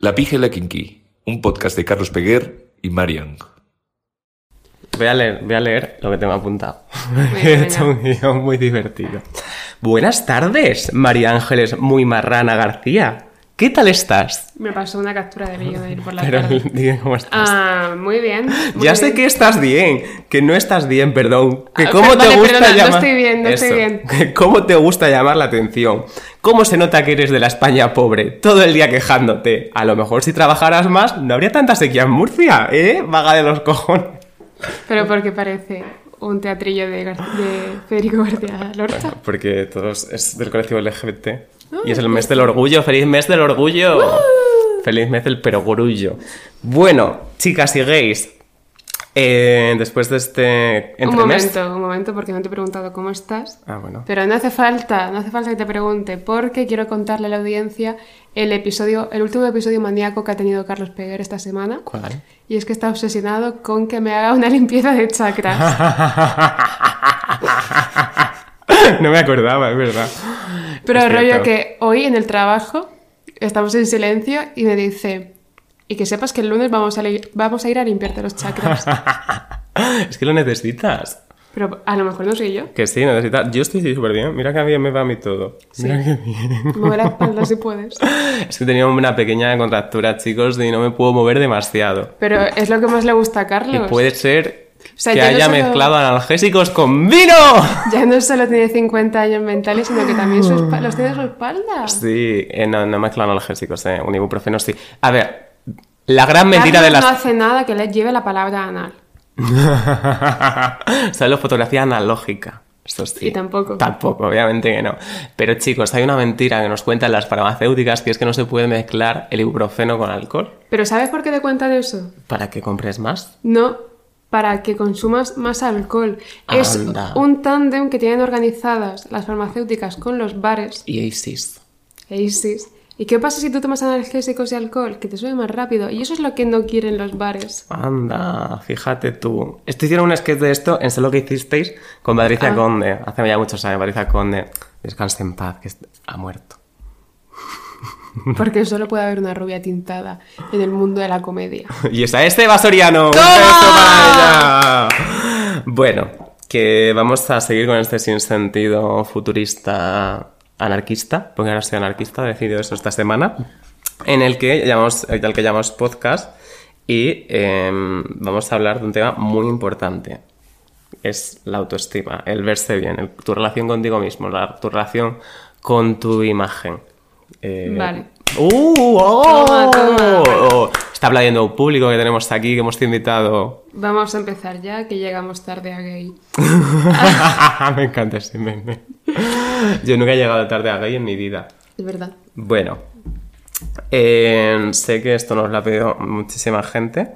La Pija y la Kinky, un podcast de Carlos Peguer y Marian. Voy a leer, voy a leer lo que tengo apuntado. He hecho un guion muy divertido. Buenas tardes, María Ángeles Muy Marrana García. ¿Qué tal estás? Me pasó una captura de vídeo de ir por la Pero tarde. cómo estás. Ah, muy bien. muy ya sé bien. que estás bien, que no estás bien, perdón. Que Ah, cómo per- te vale, gusta perdona, no llamar. estoy bien, no estoy Eso, bien. que ¿Cómo te gusta llamar la atención? ¿Cómo se nota que eres de la España pobre? Todo el día quejándote. A lo mejor si trabajaras más, no habría tanta sequía en Murcia, ¿eh? Vaga de los cojones. Pero porque parece un teatrillo de, Gar- de Federico García Lorca. Porque todos es del colectivo LGBT. Y Ah, es el mes del orgullo. ¡Feliz mes del orgullo! ¡Feliz mes del perogrullo! Bueno, chicas y gays, eh, después de este Un entremés... momento, un momento, porque no te he preguntado cómo estás. Ah, bueno. Pero no hace falta, no hace falta que te pregunte, porque quiero contarle a la audiencia el episodio, el último episodio maníaco que ha tenido Carlos Peguer esta semana. ¿Cuál? Y es que está obsesionado con que me haga una limpieza de chakras. no me acordaba, es verdad. Pero el rollo que hoy en el trabajo estamos en silencio y me dice, y que sepas que el lunes vamos a, vamos a ir a limpiarte los chakras. es que lo necesitas. Pero a lo mejor no soy yo. Que sí, necesitas. Yo estoy súper bien. Mira que bien me va a mí todo. Mira que bien. Mueve la espalda si puedes. Es que tenía una pequeña contractura, chicos, y no me puedo mover demasiado. Pero es lo que más le gusta a Y Carlos. puede ser sea, que ya no haya solo- mezclado analgésicos con vino. Ya no solo tiene 50 años mentales, sino que también su espa- los tiene su espalda. Sí, eh, no, no mezclo analgésicos, eh. Un ibuprofeno sí. A ver, la gran mentira Carlos de no las. hace nada que le lleve la palabra anal. Solo fotografía analógica. Esto sí. Y tampoco. Tampoco, obviamente que no. Pero chicos, hay una mentira que nos cuentan las farmacéuticas que es que no se puede mezclar el ibuprofeno con alcohol. Pero ¿sabes por qué te cuentan eso? ¿Para que compres más? No, para que consumas más alcohol. Es un tándem que tienen organizadas las farmacéuticas con los bares Y e ISIS. ¿Y qué pasa si tú tomas analgésicos y alcohol? Que te sube más rápido. Y eso es lo que no quieren los bares. Anda, fíjate tú. Esto hicieron un sketch de esto en Sé lo que hicisteis con Patricia Ah. Conde. Hace ya muchos años, Patricia Conde. Descanse en paz, que ha muerto. Porque solo puede haber una rubia tintada en el mundo de la comedia. Y es a Esteban Soriano. ¡Un ¡Toma! beso para ella! Bueno, que vamos a seguir con este sinsentido futurista anarquista, porque ahora soy anarquista, he decidido eso esta semana, en el que llamamos, al que llamamos podcast y em, vamos a hablar de un tema muy importante. Es la autoestima, el verse bien, el- tu relación contigo mismo, la- tu relación con tu imagen. Eh, Vale. ¡Uh! ¡Oh! Toma, toma. Oh, Está aplaudiendo un público que tenemos aquí, que hemos invitado. Vamos a empezar ya, que llegamos tarde a gay. Me encanta ese meme. Yo nunca he llegado tarde a gay en mi vida. Es verdad. Bueno, eh, sé que esto nos lo ha pedido muchísima gente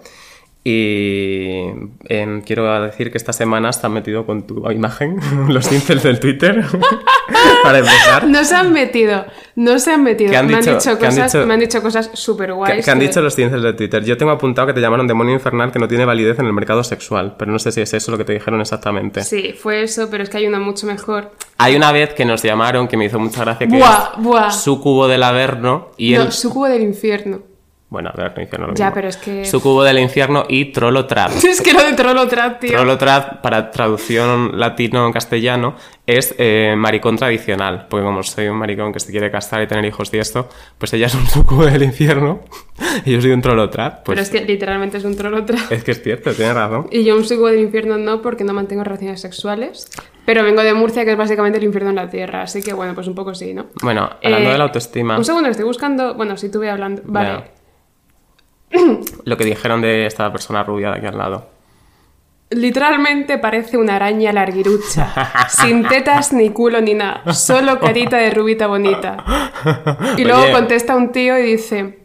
y eh, quiero decir que esta semana se han metido con tu imagen los incels del Twitter para empezar. No se han metido, no se han metido. ¿Qué han me, dicho? han dicho ¿Qué han cosas, dicho? me han dicho cosas súper ¿Qué, guays. qué han dicho los incels de Twitter? Yo tengo apuntado que te llamaron demonio infernal que no tiene validez en el mercado sexual, pero no sé si es eso lo que te dijeron exactamente. Sí, fue eso, pero es que hay una mucho mejor. Hay una vez que nos llamaron que me hizo mucha gracia que Buah, es buah. su cubo del Averno y No, el sucubo del infierno. Bueno, no infierno lo Ya, mismo. pero es que- Sucubo del infierno y Trollo Trap. Es que lo de Trollo Trap, tío. Trollo Trap, para traducción latino-castellano, es eh, maricón tradicional. Porque como soy un maricón que se quiere casar y tener hijos y esto, pues ella es un sucubo del infierno y yo soy un Trollo Trap. Pues Pero es que literalmente es un Trollo Trap. es que es cierto, tienes razón. Y yo un sucubo del infierno no, porque no mantengo relaciones sexuales. Pero vengo de Murcia, que es básicamente el infierno en la tierra. Así que bueno, pues un poco sí, ¿no? Bueno, hablando Eh, de la autoestima, Un segundo, estoy buscando. Bueno, si tuve hablando. Vale. lo que dijeron de esta persona rubia de aquí al lado. Literalmente parece una araña larguirucha, sin tetas ni culo ni nada, solo carita de rubita bonita. Y luego Oye. contesta un tío y dice,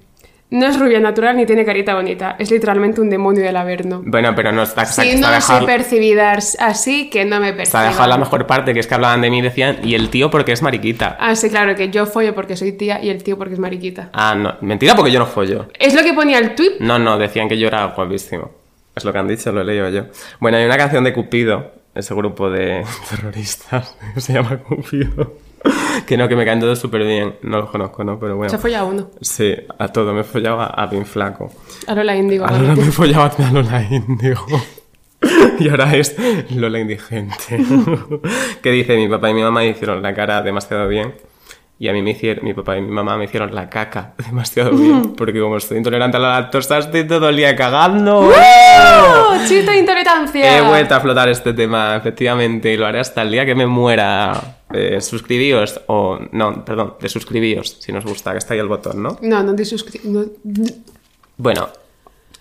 no es rubia natural ni tiene carita bonita, es literalmente un demonio del Averno. Bueno, pero no está, está, Si está no dejado- soy percibida así, que no me está perciban. dejado la mejor parte, que es que hablaban de mí y decían, y el tío porque es mariquita. Ah, sí, claro, que yo follo porque soy tía y el tío porque es mariquita. Ah, no, mentira porque yo no follo. Es lo que ponía el tweet. No, no, decían que yo era guapísimo. Es lo que han dicho, lo he leído yo. Bueno, hay una canción de Cupido ese grupo de terroristas que se llama Cupido. Que no, que me caen todos súper bien. No los conozco, ¿no? Pero bueno. Se fue ya uno. Sí, a todo. Me follaba a Pin Flaco. A Lola Índigo. Ahora ahora. me a Lola Índigo. Y ahora es Lola Indigente. que dice, mi papá y mi mamá hicieron la cara demasiado bien. Y a mí me hicieron, mi papá y mi mamá me hicieron la caca demasiado bien. Porque como estoy intolerante a la lactosa, estoy todo el día cagando. ¡Oh! ¡Chiste de intolerancia! He vuelto a flotar este tema, efectivamente, y lo haré hasta el día que me muera. Eh, suscribíos, o no, perdón, de suscribíos, si nos gusta, que está ahí el botón, ¿no? No, no suscri- no- Bueno,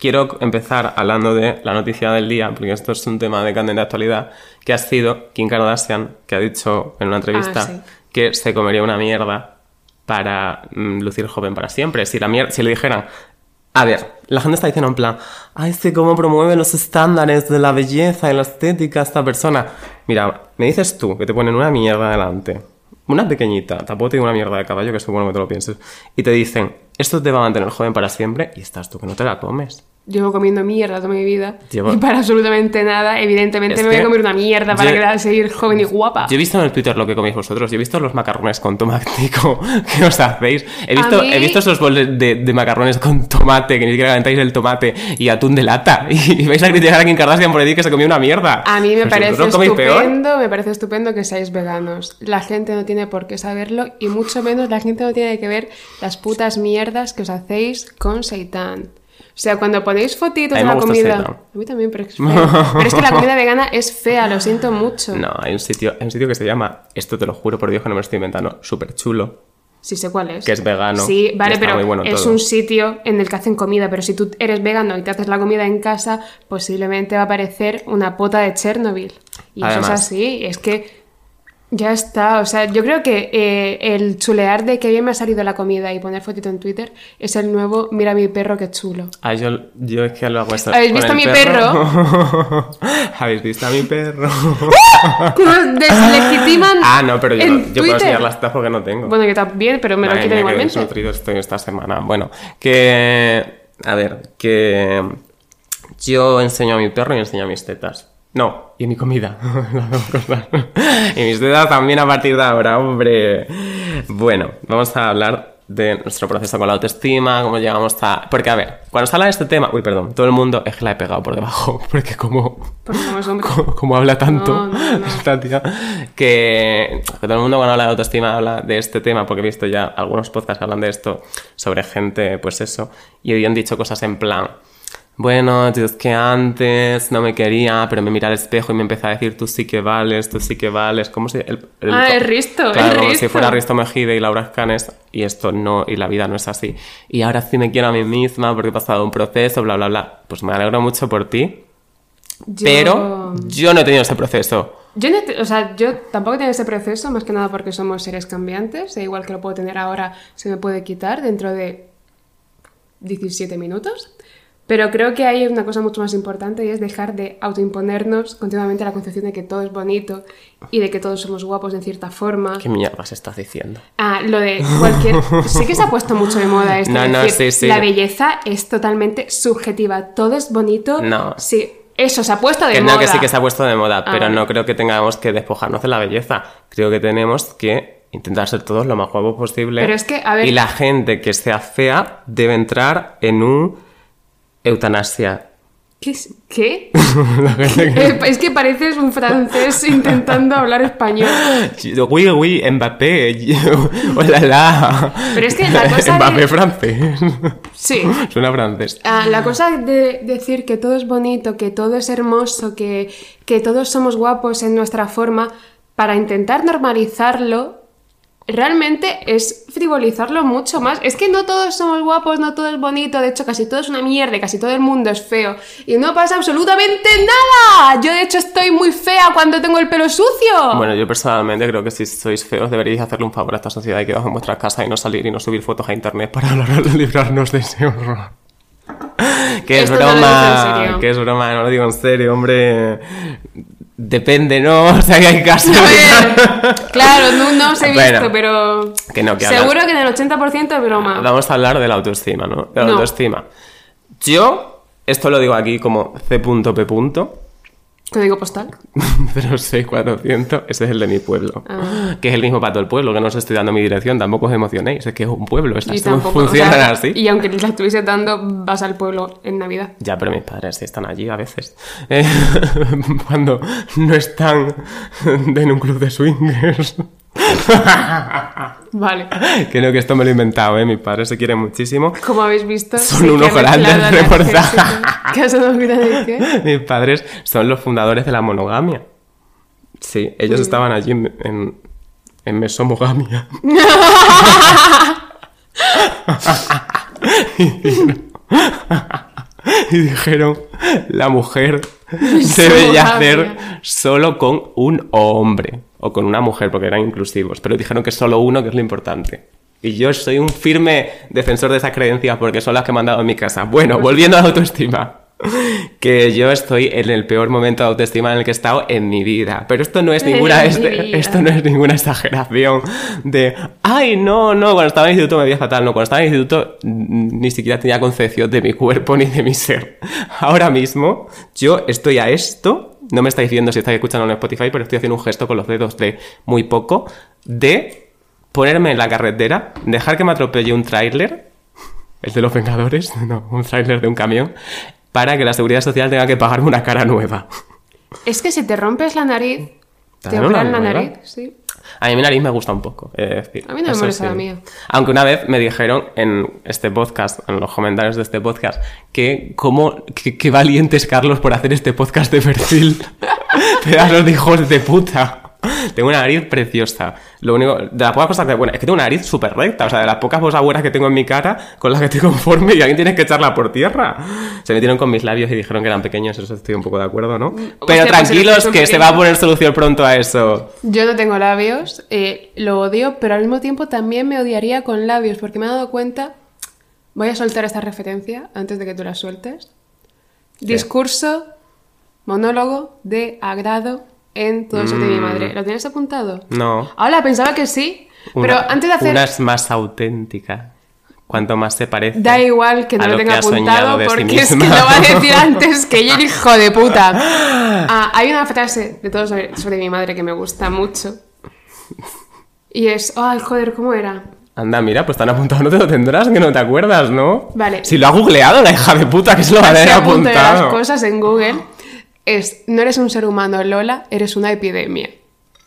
quiero empezar hablando de la noticia del día, porque esto es un tema de candente actualidad, que ha sido Kim Kardashian, que ha dicho en una entrevista Ah, sí. Que se comería una mierda para mm, lucir joven para siempre. Si, la si le dijeran, a ver, la gente está diciendo en plan, ay, sí, cómo promueve los estándares de la belleza y la estética esta persona. Mira, me dices tú que te ponen una mierda delante, una pequeñita, tampoco te digo una mierda de caballo, que es bueno que te lo pienses, y te dicen, esto te va a mantener joven para siempre, y estás tú que no te la comes. Llevo comiendo mierda toda mi vida. Llevo- Y para absolutamente nada, evidentemente Es me voy a que comer una mierda para yo- quedar- seguir joven y guapa. Yo he visto en el Twitter lo que coméis vosotros, yo he visto los macarrones con tomatico que os hacéis. He visto, mí- he visto esos boles de, de macarrones con tomate, que ni siquiera calentáis el tomate y atún de lata. Y, vais a criticar a Kim Kardashian por decir que se comió una mierda. A mí me Pero si parece vosotros coméis peor. estupendo, me parece estupendo que seáis veganos. La gente no tiene por qué saberlo y mucho menos la gente no tiene que ver las putas mierdas que os hacéis con seitán. O sea, cuando ponéis fotitos de la comida... A mí también, pero es. Pero es que la comida vegana es fea, lo siento mucho. No, hay un sitio, hay un sitio que se llama, esto te lo juro por Dios que no me lo estoy inventando, súper chulo. Sí sé cuál es. Que es vegano, Sí, vale, pero bueno es todo. un sitio en el que hacen comida. Pero si tú eres vegano y te haces la comida en casa, posiblemente va a parecer una pota de Chernobyl. Y eso Además. es así. Es que ya está. O sea, yo creo que eh, el chulear de que bien me ha salido la comida y poner fotito en Twitter es el nuevo mira mi perro qué chulo. Ah, yo, yo es que lo hago esto. ¿Habéis visto el mi ¿Habéis visto a mi perro? Deslegitiman ah, no, pero yo, en yo puedo enseñar las tetas porque no tengo. Bueno, que también, pero me lo quitan igualmente. desnutrido estoy esta semana. Bueno, que. A ver, que. Yo enseño a mi perro y enseño a mis tetas. No, y mi comida. Y mis tetas también a partir de ahora, hombre. Bueno, vamos a hablar de nuestro proceso con la autoestima, cómo llegamos a... Porque, a ver, cuando se habla de este tema... Uy, perdón, todo el mundo es que la he pegado por debajo, porque como... Porque como, como habla tanto No, no, no. esta tía, que, que todo el mundo cuando habla de autoestima habla de este tema, porque he visto ya algunos podcasts que hablan de esto sobre gente, pues eso, y hoy han dicho cosas en plan, bueno, tío, es que antes no me quería, pero me mira al espejo y me empezó a decir, tú sí que vales, tú sí que vales, ¿cómo se el, el- Ah, es Risto, Claro, es como si Risto. fuera Risto Mejide y Laura Escanes, y esto no, y la vida no es así. Y ahora sí me quiero a mí misma porque he pasado un proceso, bla, bla, bla. Pues me alegro mucho por ti, Yo- pero yo no he tenido ese proceso. Yo, no te- o sea, yo tampoco tengo ese proceso, más que nada porque somos seres cambiantes, e igual que lo puedo tener ahora, se me puede quitar dentro de 17 minutos. Pero creo que hay una cosa mucho más importante y es dejar de autoimponernos continuamente la concepción de que todo es bonito y de que todos somos guapos en cierta forma. ¿Qué mierdas estás diciendo? Ah, lo de cualquier... Sí que se ha puesto mucho de moda esto. No, de no, decir, sí, sí. La belleza es totalmente subjetiva. Todo es bonito. No. Sí, eso se ha puesto de Que moda. no, que sí que se ha puesto de moda, Ah, pero no creo que tengamos que despojarnos de la belleza. Creo que tenemos que intentar ser todos lo más guapos posible. Pero es que, a ver- Y la gente que sea fea debe entrar en un eutanasia. ¿Qué? es- ¿Qué? Es que pareces un francés intentando hablar español. Oui, oui, Mbappé. Hola, la. Pero es que la cosa Mbappé de- francés. Sí. Suena francés. Ah, la cosa de decir que todo es bonito, que todo es hermoso, que, que todos somos guapos en nuestra forma, para intentar normalizarlo, realmente es frivolizarlo mucho más. Es que no todos somos guapos, no todo es bonito, de hecho casi todo es una mierda, casi todo el mundo es feo. Y no pasa absolutamente nada. Yo de hecho estoy muy fea cuando tengo el pelo sucio. Bueno, yo personalmente creo que si sois feos deberíais hacerle un favor a esta sociedad y quedaros en vuestra casa y no salir y no subir fotos a internet para librarnos de ese horror. Que es Esto broma, que es broma, no lo digo en serio, hombre. Depende, ¿no? O sea, que hay casos. Claro, no, no os he visto, Bueno, pero que no, que seguro hablar- que en el 80% es broma. Vamos a hablar de la autoestima, ¿no? De la No. autoestima. Yo, esto lo digo aquí como C.P. Código postal. 06400, ese es el de mi pueblo. Ah. Que es el mismo para todo el pueblo, que no os estoy dando mi dirección, tampoco os emocionéis, es que es un pueblo, estas tampoco. funcionan o sea, así. Y aunque la estuviese dando, vas al pueblo en Navidad. Ya, pero mis padres sí están allí a veces. Eh, cuando no están en un club de swingers. Vale. no, que esto me lo he inventado, ¿eh? Mis padres se quieren muchísimo. Como habéis visto. Son sí grandes reportajes. analgésicos. ¿Qué has mezclado de qué? Mis padres son los fundadores de la monogamia. Sí, ellos estaban allí en, en, en mesomogamia. y dijeron, la mujer debe Mesomogamia. hacer solo con un hombre o con una mujer, porque eran inclusivos, pero dijeron que solo uno, que es lo importante. Y yo soy un firme defensor de esas creencias porque son las que me han dado en mi casa. Bueno, volviendo a la autoestima. Que yo estoy en el peor momento de autoestima en el que he estado en mi vida. Pero esto no es ninguna, este- esto no es ninguna exageración de, ay, no, no, cuando estaba en el instituto me veía fatal. No, cuando estaba en el instituto ni siquiera tenía concepción de mi cuerpo ni de mi ser. Ahora mismo yo estoy a esto, no me estáis viendo si estáis escuchando en Spotify, pero estoy haciendo un gesto con los dedos de muy poco, de ponerme en la carretera, dejar que me atropelle un tráiler, el de los Vengadores, no, un tráiler de un camión, para que la Seguridad Social tenga que pagarme una cara nueva. Es que si te rompes la nariz, ¿Te operan la nariz, sí. A mí mi nariz me gusta un poco, decir. A mí no me molesta la mía. Aunque una vez me dijeron en este podcast, en los comentarios de este podcast, que cómo, que, que valiente es Carlos por hacer este podcast de perfil. Pedazos de hijos de puta. Tengo una nariz preciosa. Lo único, de las pocas cosas que, bueno, es que tengo una nariz súper recta. O sea, de las pocas abuelas que tengo en mi cara, con las que estoy conforme y alguien tiene que echarla por tierra. Se metieron con mis labios y dijeron que eran pequeños, eso estoy un poco de acuerdo, ¿no? Pero pues tranquilos, que se va a poner solución pronto a eso. Yo no tengo labios, eh, lo odio, pero al mismo tiempo también me odiaría con labios, porque me he dado cuenta. Voy a soltar esta referencia antes de que tú la sueltes. Discurso, monólogo de agrado en todo eso de mi madre. ¿Lo tienes apuntado? No. Hola, pensaba que sí, pero Una- antes de hacer. Una es más auténtica. Cuanto más se parece. Da igual que no lo lo tenga apuntado de sí porque es que lo va a decir antes que yo, hijo de puta. Ah, hay una frase de todo sobre, sobre mi madre que me gusta mucho. Y es, ay, joder, ¿cómo era? Anda, mira, pues tan apuntado no te lo tendrás, que no te acuerdas, ¿no? Vale. Si lo ha googleado la hija de puta, que se lo va a apunto yo las apuntado. cosas en Google. Es, no eres un ser humano, Lola, eres una epidemia.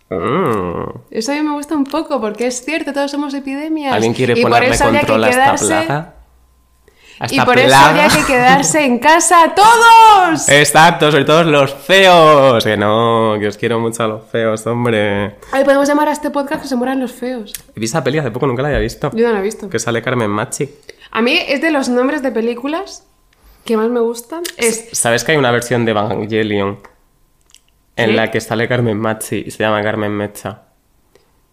Mm. Eso a mí me gusta un poco porque es cierto, todos somos epidemias. ¿Alguien quiere y por ponerle eso control que a esta quedarse, plaga? A Y por eso habría que quedarse en casa todos. Exacto, sobre todo los feos. Que no, que os quiero mucho a los feos, hombre. Ay, podemos llamar a este podcast que se mueran los feos. Vi esa peli hace poco, nunca la había visto. Yo no la he visto. Que sale Carmen Machi. A mí es de los nombres de películas que más me gustan. Es ¿Sabes que hay una versión de Evangelion en ¿Qué? la que sale Carmen Machi y se llama Carmen Mecha?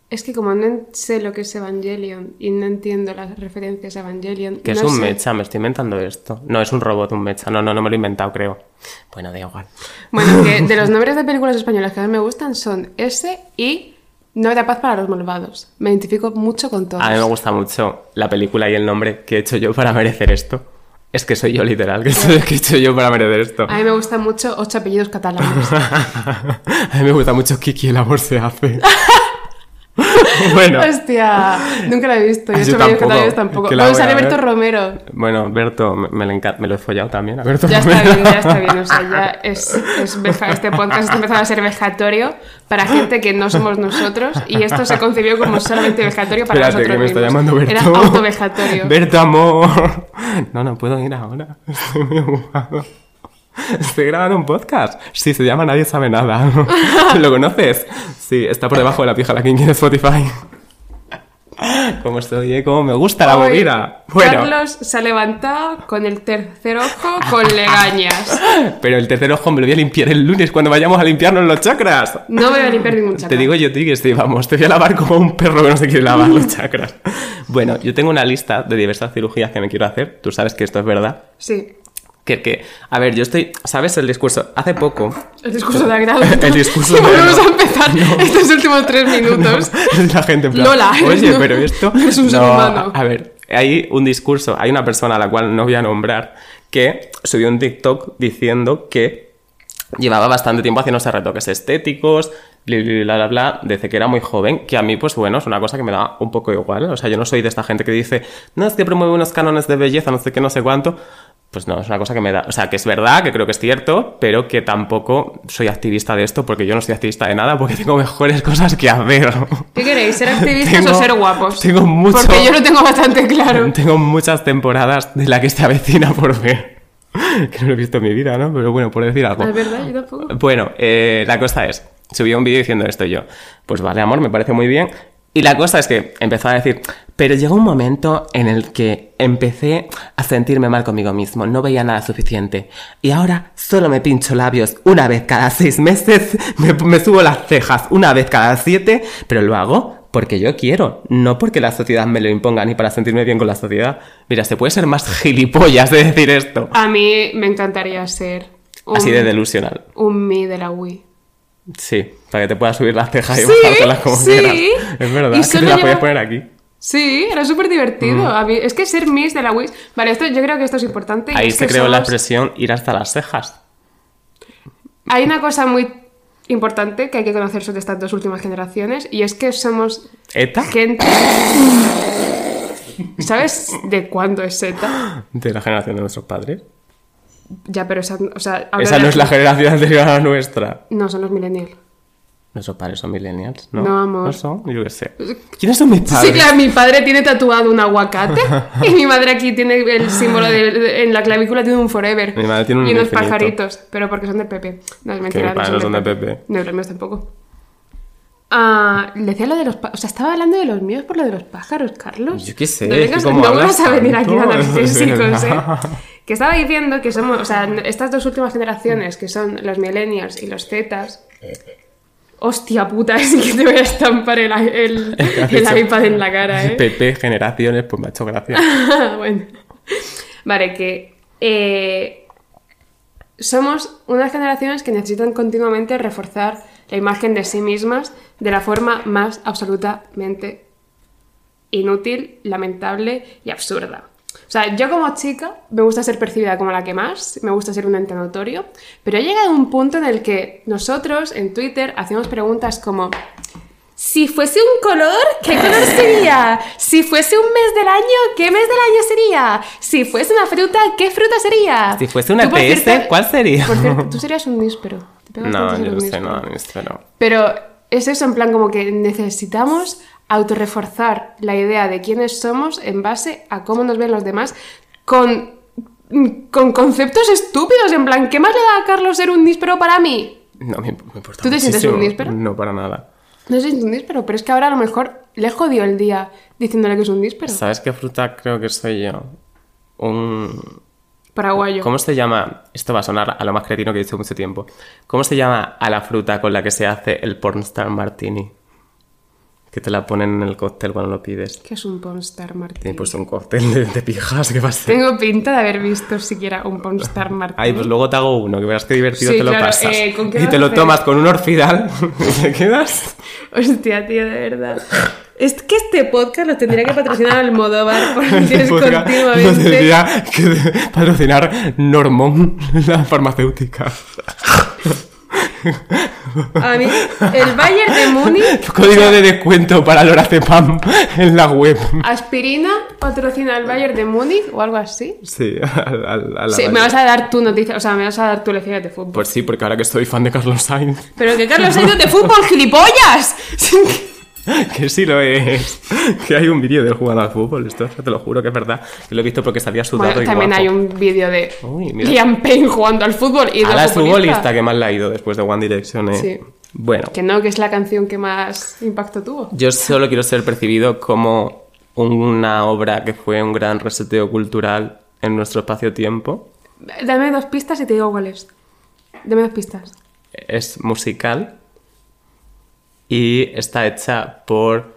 Es que como no sé lo que es Evangelion y no entiendo las referencias a Evangelion. Que es un sé. mecha, me estoy inventando esto. No, es un robot, un mecha. No, no, no me lo he inventado, creo. Bueno, da igual. Bueno, que de los nombres de películas españolas que más me gustan son ese y No habrá paz para los malvados. Me identifico mucho con todos. A mí me gusta mucho la película y el nombre que he hecho yo para merecer esto. Es que soy yo literal, que soy que he hecho yo para merecer esto. A mí me gustan mucho ocho apellidos catalanes. A mí me gusta mucho Kiki, el amor se hace. bueno, Hostia, nunca la he visto. Y Yo apellidos tampoco, catalanes tampoco. que la Vamos a. Alberto Romero. bueno, Berto, me, me, lo enca- me lo he follado también. A Berto Ya está Romero. bien, ya está bien. O sea, ya es, es veja- este podcast está empezando a ser vejatorio para gente que no somos nosotros y esto se concibió como solamente vejatorio para Espérate, nosotros que me está mismos. llamando Berto. Era autovejatorio. Berto, amor. No, no puedo ir ahora. Estoy muy ocupado. Estoy grabando un podcast. Sí, se llama Nadie sabe nada. ¿Lo conoces? Sí, está por debajo de la pija la King de Spotify. Como estoy, ¿eh? Como me gusta la Hoy, movida. Bueno, Carlos se ha levantado con el tercer ojo con legañas. pero el tercer ojo me lo voy a limpiar el lunes cuando vayamos a limpiarnos los chakras. No me voy a limpiar ningún chakra. Te digo yo, ti que sí, vamos, te voy a lavar como un perro que no se quiere lavar los chakras. Bueno, yo tengo una lista de diversas cirugías que me quiero hacer. Tú sabes que esto es verdad. Sí. Que, que, a ver, yo estoy, ¿sabes el discurso? Hace poco, El discurso de agrado. El discurso de volvemos a empezar estos últimos tres minutos. la gente en plan, Lola, oye, no- pero esto... no es un ser humano. A ver, hay un discurso, hay una persona a la cual no voy a nombrar que subió un TikTok diciendo que llevaba bastante tiempo haciéndose retoques estéticos, bla, bla, bla, bla, desde que era muy joven, que a mí, pues bueno, es una cosa que me da un poco igual. O sea, yo no soy de esta gente que dice, no, es que promueve unos cánones de belleza, no sé qué, no sé cuánto. Pues no, es una cosa que me da. O sea, que es verdad, que creo que es cierto, pero que tampoco soy activista de esto, porque yo no soy activista de nada, porque tengo mejores cosas que hacer. ¿Qué queréis? ¿Ser activistas Tengo- o ser guapos? tengo mucho- Porque yo lo tengo bastante claro. Tengo muchas temporadas de la que se avecina por ver. Que no lo he visto en mi vida, ¿no? Pero bueno, por decir algo. Es verdad, yo tampoco. Bueno, eh, la cosa es, subí un vídeo diciendo esto yo. Pues vale, amor, me parece muy bien. Y la cosa es que empezó a decir, pero llegó un momento en el que empecé a sentirme mal conmigo mismo, no veía nada suficiente. Y ahora solo me pincho labios una vez cada seis meses, me, me subo las cejas una vez cada siete, pero lo hago porque yo quiero, no porque la sociedad me lo imponga ni para sentirme bien con la sociedad. Mira, se puede ser más gilipollas de decir esto. A mí me encantaría ser un, Así de delusional. un mi de la Wii. Sí, para que te puedas subir las cejas y Sí, bajártelas como sí. quieras. Es verdad, Y que te las lleva- podías poner aquí. Sí, era súper divertido. A mí, es que ser Miss de la Wii. Vale, esto, yo creo que esto es importante. Ahí es se creó la expresión ir hasta las cejas. Hay una cosa muy importante que hay que conocer sobre estas dos últimas generaciones y es que somos ¿ETA? gente. ¿Sabes de cuándo es Z? De la generación de nuestros padres. Ya, pero esa, o sea, Esa no es la generación anterior a la nuestra. No, son los millennials. Nuestros padres son millennials, ¿no? No, amor. ¿No son? Yo qué sé. ¿Quiénes son mis padres? Sí, claro, mi padre tiene tatuado un aguacate y mi madre aquí tiene el símbolo de, de- en la clavícula tiene un forever. Mi madre tiene un y unos infinito. pajaritos, pero porque son del PP. No es mentira, mis padres no son del PP. No, los míos tampoco. Ah, le decía lo de los pájaros. O sea, estaba hablando de los míos por lo de los pájaros, Carlos. Yo qué sé, No, vengas- que no vas a venir aquí a físicos, ¿eh? Que estaba diciendo que somos, o sea, estas dos últimas generaciones, que son los millennials y los zetas. Hostia puta, es que te voy a estampar el, el, iPad en la cara, ¿eh? PP, generaciones, pues me ha hecho gracia. bueno. Vale, que eh, somos unas generaciones que necesitan continuamente reforzar la imagen de sí mismas de la forma más absolutamente inútil, lamentable y absurda. O sea, yo como chica me gusta ser percibida como la que más, me gusta ser un ente notorio, pero ha llegado un punto en el que nosotros en Twitter hacemos preguntas como si fuese un color, ¿qué color sería? Si fuese un mes del año, ¿qué mes del año sería? Si fuese una fruta, ¿qué fruta sería? Si fuese una TS, cierto- ¿cuál sería? Por cierto, tú serías un níspero. Te No, yo no níspero. nada no. Pero es eso, en plan, como que necesitamos autorreforzar la idea de quiénes somos en base a cómo nos ven los demás con, con conceptos estúpidos, en plan, ¿qué más le da a Carlos ser un níspero para mí? No, me, me importa ¿Tú te sientes un níspero? No, para nada. No sé si es un níspero, pero es que ahora a lo mejor le jodió el día diciéndole que es un níspero. ¿Sabes qué fruta creo que soy yo? Un... Paraguayo. ¿Cómo se llama? Esto va a sonar a lo más cretino que he dicho mucho tiempo. ¿Cómo se llama a la fruta con la que se hace el pornstar martini? Que te la ponen en el cóctel cuando lo pides. ¿Qué es un Pornstar Martini? Tiene pues un cóctel de, de pijas que va a ser. Tengo pinta de haber visto siquiera un Pornstar Martini. Ay, pues luego te hago uno, que verás qué divertido Sí, te lo pasas. eh, ¿con qué y te lo tomas con un orfidal y te quedas. Hostia, tío, de verdad. Es que este podcast lo tendría que patrocinar Almodóvar porque Este es podcast lo continuamente. tendría que patrocinar Normón, la farmacéutica. A mí, el Bayern de Múnich, Código de descuento para Lorazepam en la web. aspirina, patrocina el Bayern de Múnich o algo así. Sí, a, a- a la Sí, me vas a dar tu noticia, o sea, me vas a dar tu lección de fútbol. Pues sí, porque ahora que soy fan de Carlos Sainz, Pero que Carlos ha ido de fútbol, gilipollas. que sí lo es, que hay un vídeo del jugando al fútbol, esto te lo juro que es verdad, que lo he visto porque salía sudado Bueno, y también guapo. hay un vídeo de Uy. Liam Payne jugando al fútbol y A de la futbolista. futbolista que más la ha ido después de One Direction, eh. Sí. Bueno, Que no, que es la canción que más impacto tuvo. yo solo quiero ser percibido como una obra que fue un gran reseteo cultural en nuestro espacio-tiempo. Dame dos pistas y te digo cuál es. Dame dos pistas. Es musical y está hecha por.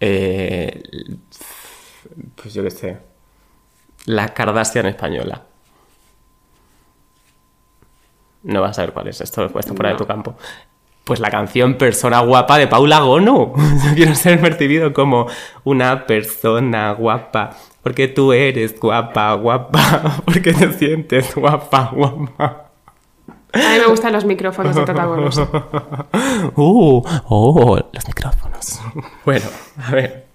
eh, pues yo qué sé. La Kardashian española. No vas a ver cuál es, esto está fuera de tu campo. Pues la canción Persona Guapa de Paula Gono. Yo quiero ser percibido como una persona guapa. Porque tú eres guapa, guapa. Porque te sientes guapa, guapa. A mí me gustan los micrófonos de protagonistas. Uh, oh, los micrófonos. Bueno, a ver.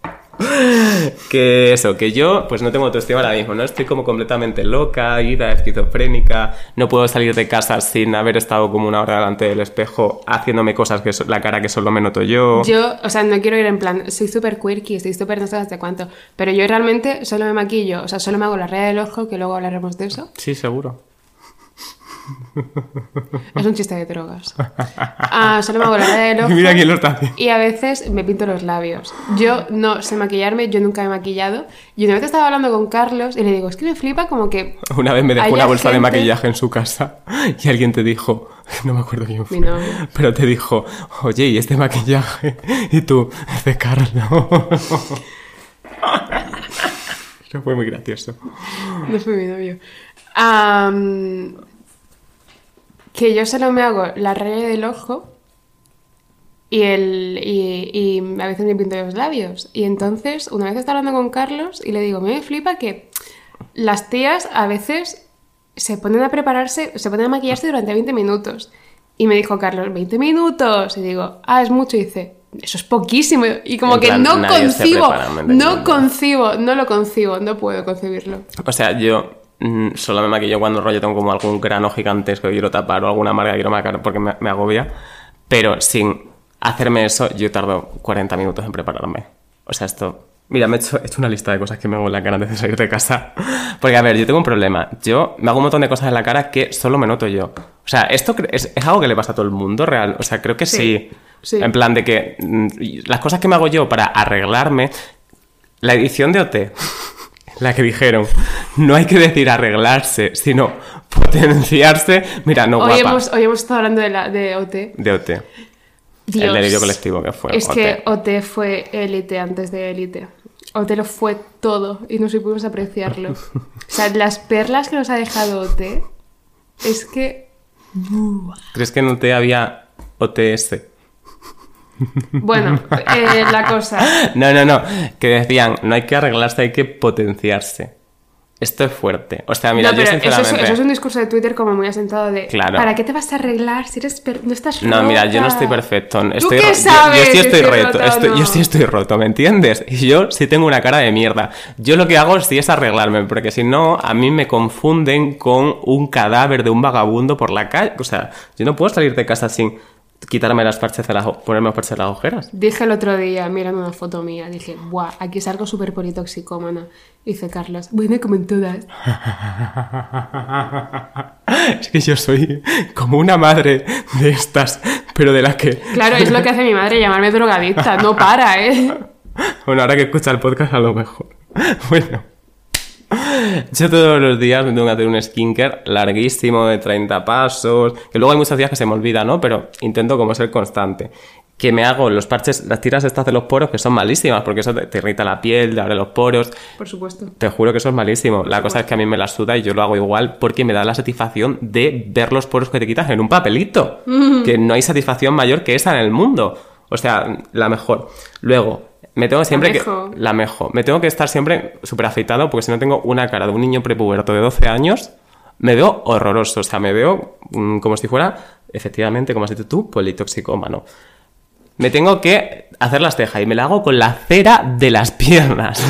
Que eso, que yo pues no tengo autoestima ahora mismo, ¿no? Estoy como completamente loca, ida, esquizofrénica, no puedo salir de casa sin haber estado como una hora delante del espejo haciéndome cosas que so- la cara que solo me noto yo. Yo, o sea, no quiero ir en plan, soy súper quirky, estoy súper no sé hasta cuánto, pero yo realmente solo me maquillo, o sea, solo me hago la raya del ojo, que luego hablaremos de eso. Sí, seguro. Es un chiste de drogas. Ah, solo me hago la del ojo. Mira quién lo está haciendo. Y a veces me pinto los labios. Yo no sé maquillarme, yo nunca he maquillado. Y una vez estaba hablando con Carlos y le digo, es que me flipa como que... Una vez me dejó una bolsa de maquillaje en su casa y alguien te dijo, no me acuerdo quién fue, Mi pero te dijo, oye, ¿y este maquillaje? Y tú, es de Carlos. Eso fue muy gracioso. No fue mi novio. Am, que yo solo me hago la raya del ojo y, el, y, y a veces me pinto los labios. Y entonces, una vez estaba hablando con Carlos y le digo, me flipa que las tías a veces se ponen a prepararse, se ponen a maquillarse durante 20 minutos. Y me dijo Carlos, ¿20 minutos? Y digo, ah, es mucho. Y dice, eso es poquísimo. Y como En que plan, no concibo, prepara en 20 no concibo, no lo concibo, no puedo concebirlo. O sea, yo solo me maquillo cuando rollo tengo como algún grano gigantesco que quiero tapar o alguna marca que quiero marcar porque me, me agobia. Pero sin hacerme eso, yo tardo 40 minutos en prepararme. O sea, esto... Mira, me he hecho, he hecho una lista de cosas que me hago en la cara antes de salir de casa. Porque, a ver, yo tengo un problema. Yo me hago un montón de cosas en la cara que solo me noto yo. O sea, esto es, es algo que le pasa a todo el mundo real. O sea, creo que sí. Sí, sí. En plan de que mm, las cosas que me hago yo para arreglarme... La edición de OT, la que dijeron, no hay que decir arreglarse, sino potenciarse. Mira, no hoy, guapa. hemos, hoy hemos estado hablando de, la, de OT. De OT. Dios. El delirio colectivo que fue Es OT. que OT fue élite antes de élite. OT lo fue todo y no supimos apreciarlo. o sea, las perlas que nos ha dejado OT es que. ¿Crees que en OT había OTS? Bueno, eh, la cosa. No, no, no. Que decían, no hay que arreglarse, hay que potenciarse. Esto es fuerte. O sea, mira, no, yo pero eso es, sinceramente... eso es un discurso de Twitter como muy asentado de. Claro. ¿Para qué te vas a arreglar si eres per- no estás No, mira, yo no estoy perfecto. ¿Tú qué ro- yo- sabes Yo, sí estoy estoy roto. estoy- no? Yo sí estoy roto, ¿me entiendes? Y yo sí tengo una cara de mierda. Yo lo que hago sí es arreglarme, porque si no, a mí me confunden con un cadáver de un vagabundo por la calle. O sea, yo no puedo salir de casa sin quitarme las parches de las, ponerme los parches de las ojeras. Dije el otro día, mirando una foto mía, dije, ¡buah! Aquí salgo súper politoxicómana. Dice Carlos, bueno, como en todas. Es que yo soy como una madre de estas, pero de la que... Claro, es lo que hace mi madre, llamarme drogadicta. No para, ¿eh? Bueno, ahora que escucha el podcast a lo mejor. Bueno. Yo todos los días me tengo que hacer un skincare larguísimo de 30 pasos, que luego hay muchos días que se me olvida, ¿no? Pero intento como ser constante. Que me hago los parches, las tiras estas de los poros que son malísimas, porque eso te, te irrita la piel, te abre los poros. Por supuesto. Te juro que eso es malísimo. La cosa es que a mí me la suda y yo lo hago igual porque me da la satisfacción de ver los poros que te quitas en un papelito. Que no hay satisfacción mayor que esa en el mundo. O sea, la mejor. Luego, me tengo siempre que... La mejor. Me tengo que estar siempre súper afeitado porque si no tengo una cara de un niño prepuberto de 12 años, me veo horroroso. O sea, me veo mm, como si fuera, efectivamente, como has dicho tú, politoxicómano. Me tengo que hacer las cejas y me la hago con la cera de las piernas.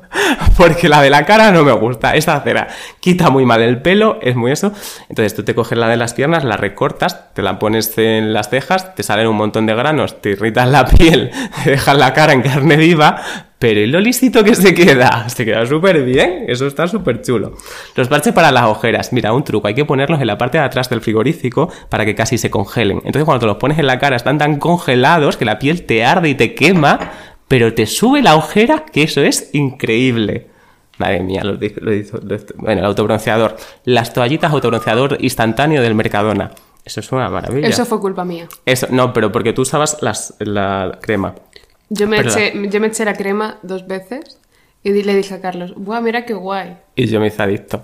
Porque la de la cara no me gusta. Esa cera quita muy mal el pelo, es muy eso. Entonces tú te coges la de las piernas, la recortas, te la pones en las cejas, te salen un montón de granos, te irritas la piel, te dejas la cara en carne viva, pero ¿y lo lisito que se queda? Se queda súper bien, eso está súper chulo. Los parches para las ojeras, mira, un truco, hay que ponerlos en la parte de atrás del frigorífico para que casi se congelen. Entonces cuando te los pones en la cara están tan congelados que la piel te arde y te quema, pero te sube la ojera, que eso es increíble. Madre mía, lo hizo- bueno, el autobronceador. Las toallitas autobronceador instantáneo del Mercadona. Eso es una maravilla. Eso fue culpa mía. Eso- no, pero porque tú usabas las, la crema. Yo me, eché, yo me eché la crema dos veces y le dije a Carlos, ¡buah, mira qué guay! Y yo me hice adicto.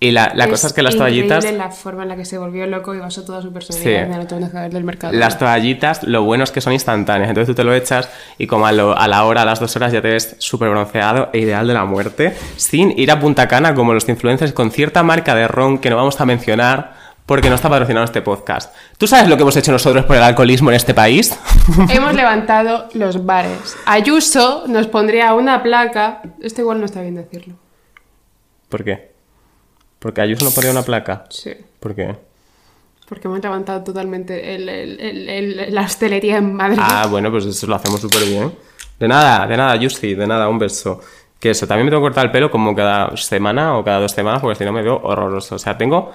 Y la, la cosa es que las toallitas... la forma en la que se volvió loco y basó toda su personalidad Sí. en el autobronceador del mercado. Las toallitas, lo bueno es que son instantáneas. Entonces tú te lo echas y como a, lo- a la hora, a las dos horas, ya te ves súper bronceado e ideal de la muerte. Sin ir a punta cana como los influencers con cierta marca de ron que no vamos a mencionar porque no está patrocinado este podcast. ¿Tú sabes lo que hemos hecho nosotros por el alcoholismo en este país? Hemos levantado los bares. Ayuso nos pondría una placa. Esto igual no está bien decirlo. ¿Por qué? Porque Ayuso no ponía una placa. Sí. ¿Por qué? Porque hemos levantado totalmente el- el- el- el- la hostelería en Madrid. Ah, bueno, pues eso lo hacemos súper bien. De nada, de nada, Juicy, de nada, un beso. Que eso, también me tengo que cortar el pelo como cada semana o cada dos semanas, porque si no me veo horroroso. O sea, tengo.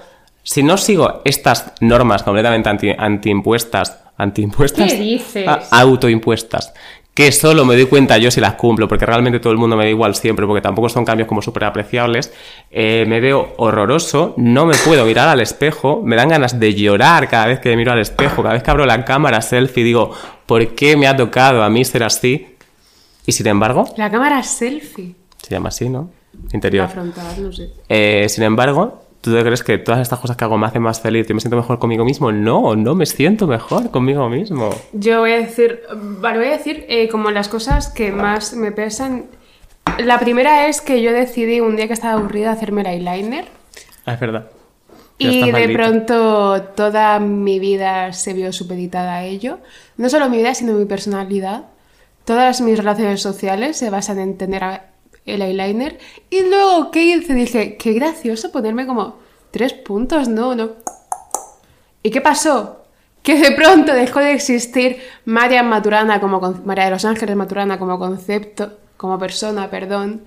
Si no sigo estas normas completamente anti, antiimpuestas. ¿Antiimpuestas? ¿Qué dices? Autoimpuestas. Que solo me doy cuenta yo si las cumplo, porque realmente todo el mundo me da igual siempre, porque tampoco son cambios como súper apreciables. Eh, me veo horroroso, no me puedo mirar al espejo, me dan ganas de llorar cada vez que me miro al espejo, cada vez que abro la cámara selfie, digo, ¿por qué me ha tocado a mí ser así? Y sin embargo, La cámara selfie. se llama así, ¿no? La Interior. frontal, no sé. Eh, sin embargo, ¿tú te crees que todas estas cosas que hago me hacen más feliz y me siento mejor conmigo mismo? No, no me siento mejor conmigo mismo. Yo voy a decir, vale, voy a decir eh, como las cosas que más me pesan. La primera es que yo decidí un día que estaba aburrida hacerme el eyeliner Ah, es verdad. Y de pronto toda mi vida se vio supeditada a ello. No solo mi vida, sino mi personalidad. Todas mis relaciones sociales se basan en tener a- el eyeliner. Y luego, ¿qué hice? Dije, qué gracioso ponerme como tres puntos, no, no. ¿Y qué pasó? Que de pronto dejó de existir María Maturana como María de los Ángeles Maturana como concepto, como persona, perdón,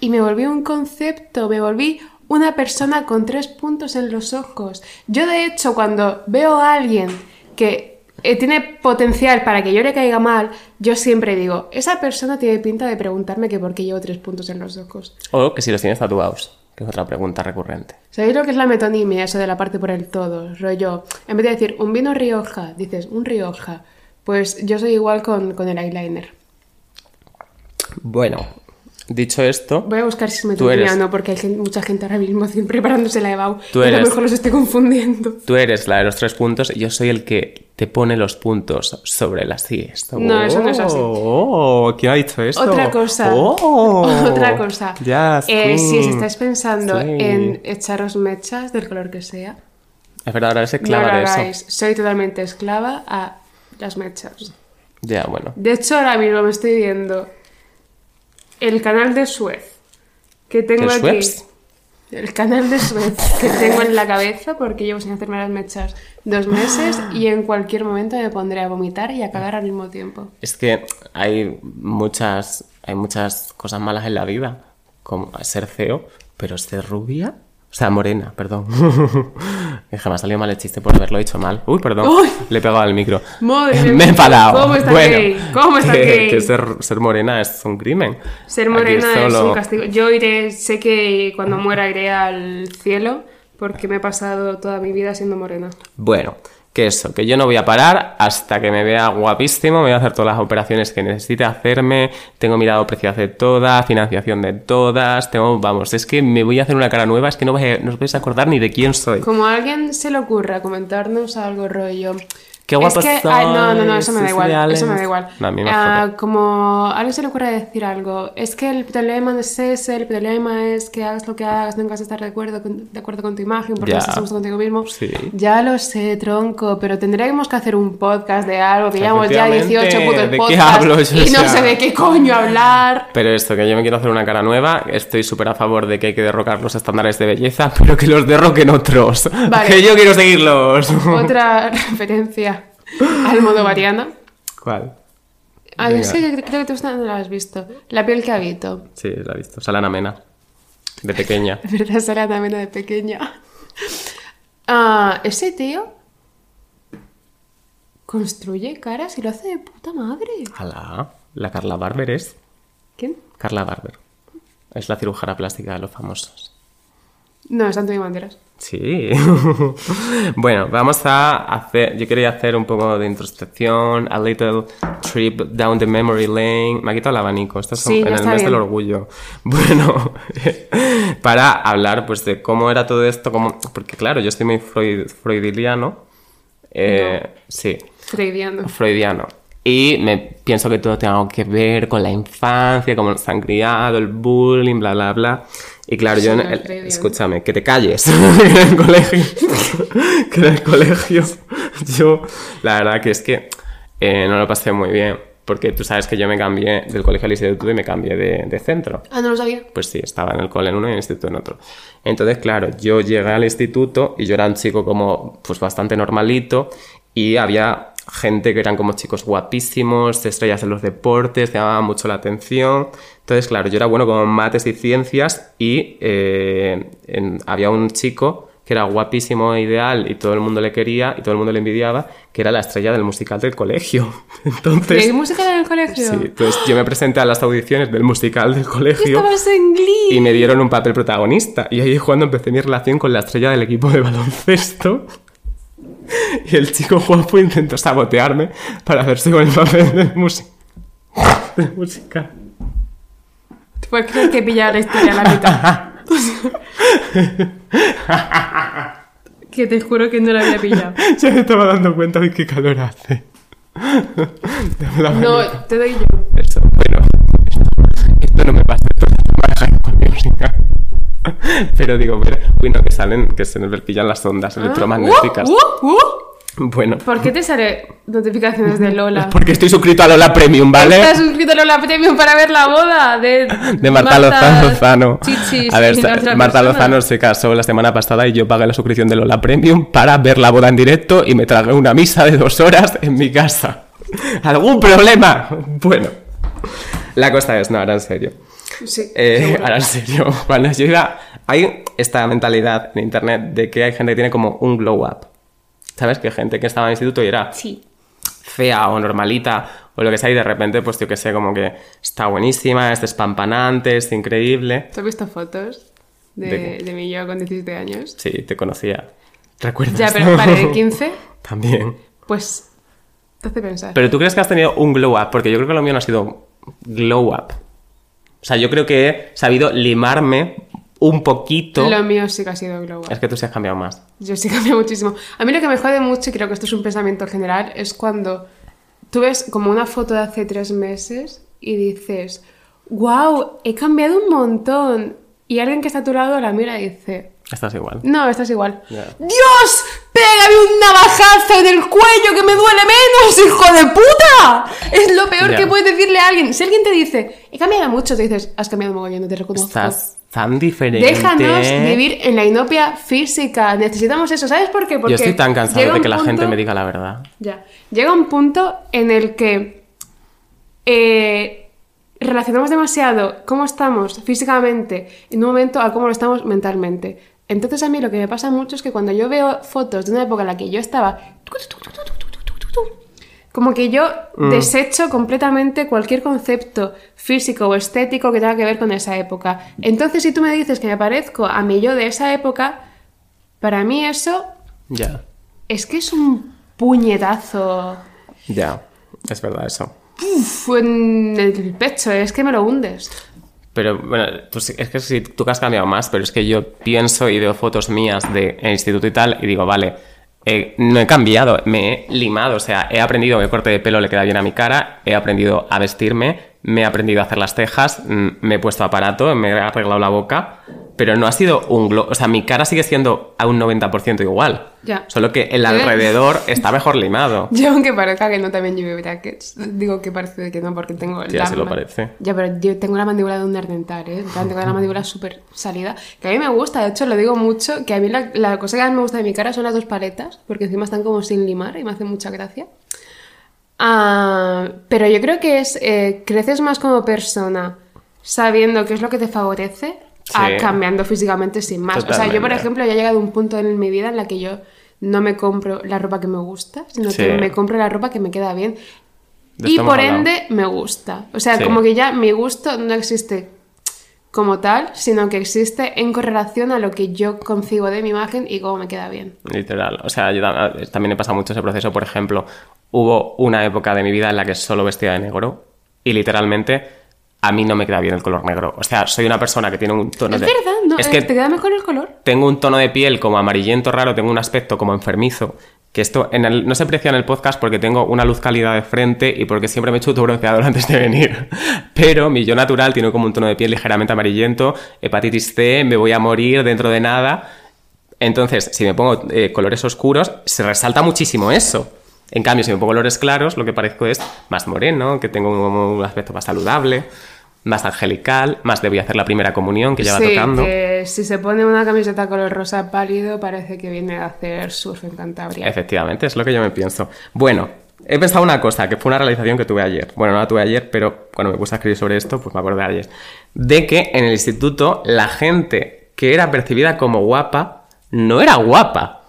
y me volví un concepto, me volví una persona con tres puntos en los ojos. Yo de hecho cuando veo a alguien que eh, tiene potencial para que yo le caiga mal, yo siempre digo, esa persona tiene pinta de preguntarme que por qué llevo tres puntos en los ojos. O que si los tienes tatuados, que es otra pregunta recurrente. ¿Sabéis lo que es la metonimia? Eso de la parte por el todo. Rollo, en vez de decir un vino Rioja, dices un Rioja. Pues yo soy igual con, con el eyeliner. Bueno, dicho esto, Voy a buscar si es Tú metonimia eres- o no, porque hay mucha gente ahora mismo preparándose la EBAU. Tú y a lo eres- mejor los estoy confundiendo. tú eres la de los tres puntos y yo soy el que te pone los puntos sobre las IES. No, eso no es así. Oh, ¿quién ha dicho esto? Otra cosa. Oh, Otra cosa. Yes, Eh, si os queen. estáis pensando Sí. en echaros mechas del color que sea, Es verdad, ahora no esclava de eso. Soy totalmente esclava a las mechas. Ya, bueno. De hecho, ahora mismo me estoy viendo el canal de Suez que tengo ¿De aquí. Suez? El canal de Suez que tengo en la cabeza porque llevo sin hacerme las mechas dos meses y en cualquier momento me pondré a vomitar y a cagar al mismo tiempo. Es que hay muchas, hay muchas cosas malas en la vida, como ser feo, pero ser rubia, o sea, morena, perdón. Que me ha salido mal el chiste por haberlo dicho mal. Uy, perdón, Uy. le he pegado al micro. Madre me he enfadado. ¿cómo está bueno, gay? ¿Cómo está que, gay? que ser, ser morena es un crimen. Ser morena es un castigo. Yo iré, sé que cuando muera iré al cielo porque me he pasado toda mi vida siendo morena. Bueno, que eso, que yo no voy a parar hasta que me vea guapísimo, me voy a hacer todas las operaciones que necesite hacerme, tengo mirado precios de todas, financiación de todas, tengo, vamos, es que me voy a hacer una cara nueva, es que no, vais a- no os vais a acordar ni de quién soy. Como a alguien se le ocurra comentarnos algo rollo. Qué guapo es que, ay, no, no, no, eso me da igual. Eso me da igual. No, a mí me Ah, como a alguien se le ocurra decir algo. Es que el problema no es ese, el problema es que hagas lo que hagas, nunca vas a estar de acuerdo con, de acuerdo con tu imagen porque no estás a contigo mismo. Sí. Ya lo sé, tronco, pero tendremos que hacer un podcast de algo que llevamos ya Efectivamente, 18 putos ¿de qué hablo yo? y no O sea- sé de qué coño hablar. Pero esto, que yo me quiero hacer una cara nueva, estoy súper a favor de que hay que derrocar los estándares de belleza, pero que los derroquen otros. Vale. Que yo quiero seguirlos. Otra referencia al modo variana. ¿Cuál? Ah, Venga. sí, creo que tú no la has visto. La piel que habito. Sí, la he visto. Salana Mena. De pequeña. De verdad, también de pequeña. Ah, ese tío construye caras y lo hace de puta madre. Ala, la Carla Barber es. ¿Quién? Carla Barber. Es la cirujana plástica de los famosos. No, es Antonio Banderas. Sí. bueno, vamos a hacer. Yo quería hacer un poco de introspección, a little trip down the memory lane. Me ha quitado el abanico, esto es Sí, en el mes bien. del orgullo. Bueno, para hablar pues de cómo era todo esto, cómo... porque claro, yo estoy muy freud- freudiliano. Eh, Sí, Freudiano. freudiano. Y me pienso que todo tiene algo que ver con la infancia, cómo nos han criado, el bullying, bla, bla, bla. Y claro, yo, en Sí, el- escúchame, que te calles en el colegio. que en el colegio yo, la verdad que es que eh, no lo pasé muy bien. Porque tú sabes que yo me cambié del colegio al instituto y me cambié de, de centro. Ah, no lo sabía. Pues sí, estaba en el cole en uno y en el instituto en otro. Entonces, claro, yo llegué al instituto y yo era un chico como, pues bastante normalito y había gente que eran como chicos guapísimos, estrellas en los deportes, llamaba mucho la atención. Entonces, claro, yo era bueno con mates y ciencias y eh, en- había un chico que era guapísimo e ideal y todo el mundo le quería y todo el mundo le envidiaba, que era la estrella del musical del colegio. Entonces... ¿Hay música en el colegio? Sí, entonces yo me presenté a las audiciones del musical del colegio Estabas en Glee. y me dieron un papel protagonista. Y ahí es cuando empecé mi relación con la estrella del equipo de baloncesto. Y el chico guapo intentó sabotearme para hacerse con el papel del, musi- del musical. Pues creo que pillar la historia a la mitad. que te juro que no la había pillado. Ya me estaba dando cuenta de qué calor hace. No, te doy yo. Eso, bueno, esto, esto no me pasa, esto mi música. Pero digo, pero, uy, no, que salen, que se nos pillan las ondas electromagnéticas. Uh, uh, uh. Bueno, ¿Por qué te sale notificaciones de Lola? porque estoy suscrito a Lola Premium, ¿vale? ¿Estás suscrito a Lola Premium para ver la boda de, De Marta Lozano. Lozano. Chichis a ver, Marta persona? Lozano se casó la semana pasada y yo pagué la suscripción de Lola Premium para ver la boda en directo y me tragué una misa de dos horas en mi casa. ¿Algún problema? Bueno, la cosa es, no, ahora en serio. Sí, Eh, ahora en serio, cuando yo iba, hay esta mentalidad en internet de que hay gente que tiene como un glow up. ¿Sabes? Que gente que estaba en el instituto y era Sí. fea o normalita o lo que sea y de repente, pues yo que sé, como que está buenísima, es despampanante, es increíble. ¿Tú has visto fotos de, ¿De de, mí yo con 17 años? Sí, te conocía. ¿Recuerdas? Ya, pero para de 15, También. pues te hace pensar. Pero tú crees que has tenido un glow up, porque yo creo que lo mío no ha sido glow up. O sea, yo creo que he sabido limarme un poquito. Lo mío sí que ha sido global. Es que tú sí has cambiado más. Yo sí cambia muchísimo. A mí lo que me jode mucho, y creo que esto es un pensamiento general, es cuando tú ves como una foto de hace tres meses y dices, wow, he cambiado un montón. Y alguien que está a tu lado la mira y dice, Estás igual. no, estás igual. ¡Dios! ¡Pégame un navajazo en el cuello que me duele menos, hijo de puta! Es lo peor que puedes decirle a alguien. Si alguien te dice, he cambiado mucho, te dices, has cambiado mogollón, no te reconozco. Estás tan diferente. Déjanos vivir en la inopia física. Necesitamos eso. ¿Sabes por qué? Porque Yo estoy tan cansado de que la gente me diga la verdad. Ya. Llega un punto en el que eh, relacionamos demasiado cómo estamos físicamente en un momento a cómo lo estamos mentalmente. Entonces a mí lo que me pasa mucho es que cuando yo veo fotos de una época en la que yo estaba... Como que yo Mm. desecho completamente cualquier concepto físico o estético que tenga que ver con esa época. Entonces, si tú me dices que me parezco a mi yo de esa época, para mí eso Ya. es que es un puñetazo Ya. Es verdad eso. uf, en el pecho, es que me lo hundes. Pero bueno, pues es que sí, tú que has cambiado más, pero es que yo pienso y veo fotos mías de el instituto y tal y digo, vale, eh, no he cambiado, me he limado, o sea, he aprendido que corte de pelo le queda bien a mi cara, he aprendido a vestirme, me he aprendido a hacer las cejas, mm, me he puesto aparato, me he arreglado la boca, pero no ha sido un glow, o sea, mi cara sigue siendo a un 90% igual. Ya. Solo que el alrededor está mejor limado. Yo, aunque parezca que no también lleve brackets, digo que parece que no, porque tengo la así lo parece. Ya, pero yo tengo la mandíbula de un nerdental, ¿eh? Tengo la mandíbula súper salida. Que a mí me gusta, de hecho, lo digo mucho, que a mí la, la cosa que más me gusta de mi cara son las dos paletas, porque encima están como sin limar y me hacen mucha gracia. Ah, pero yo creo que es, eh, creces más como persona sabiendo qué es lo que te favorece a cambiando físicamente sin más. O sea, yo, por Totalmente. ejemplo, ya he llegado a un punto en mi vida en la que yo no me compro la ropa que me gusta, sino que me compro la ropa que me queda bien. De Y por ende me gusta. O sea, como que ya mi gusto no existe como tal, sino que existe en correlación a lo que yo concibo de mi imagen y cómo me queda bien. Literal. O sea, yo ta- también me pasa mucho ese proceso. Por ejemplo, hubo una época de mi vida en la que solo vestía de negro y literalmente a mí no me queda bien el color negro. O sea, soy una persona que tiene un tono Es de... verdad, ¿no? Es Eh, que ¿Te queda mejor el color? tengo un tono de piel como amarillento raro, tengo un aspecto como enfermizo que esto en el- no se aprecia en el podcast porque tengo una luz cálida de frente y porque siempre me echo bronceador antes de venir. Pero mi yo natural tiene como un tono de piel ligeramente amarillento, hepatitis C, me voy a morir dentro de nada. Entonces, si me pongo eh, colores oscuros, se resalta muchísimo eso. En cambio, si me pongo colores claros, lo que parezco es más moreno, que tengo un, un aspecto más saludable, más angelical, más de voy a hacer la primera comunión que ya va sí, tocando. que si se pone una camiseta color rosa pálido parece que viene a hacer surf en Cantabria. Efectivamente, es lo que yo me pienso. Bueno, he pensado una cosa, que fue una realización que tuve ayer. Bueno, no la tuve ayer, pero cuando me puse a escribir sobre esto, pues me acordé de ayer. De que en el instituto la gente que era percibida como guapa no era guapa.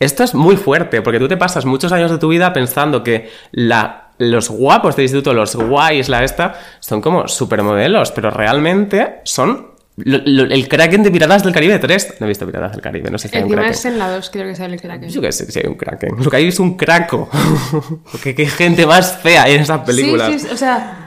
Esto es muy fuerte, porque tú te pasas muchos años de tu vida pensando que la, los guapos del instituto, los guays, la esta, son como supermodelos, pero realmente son lo- lo- el Kraken de Piratas del Caribe 3. No he visto Piratas del Caribe, no sé si hay un Kraken. es en la 2, creo que sale el Kraken. Yo qué sé si hay un Kraken. Lo que hay es un craco. Porque qué gente más fea hay en esas películas. Sí, sí, o sea...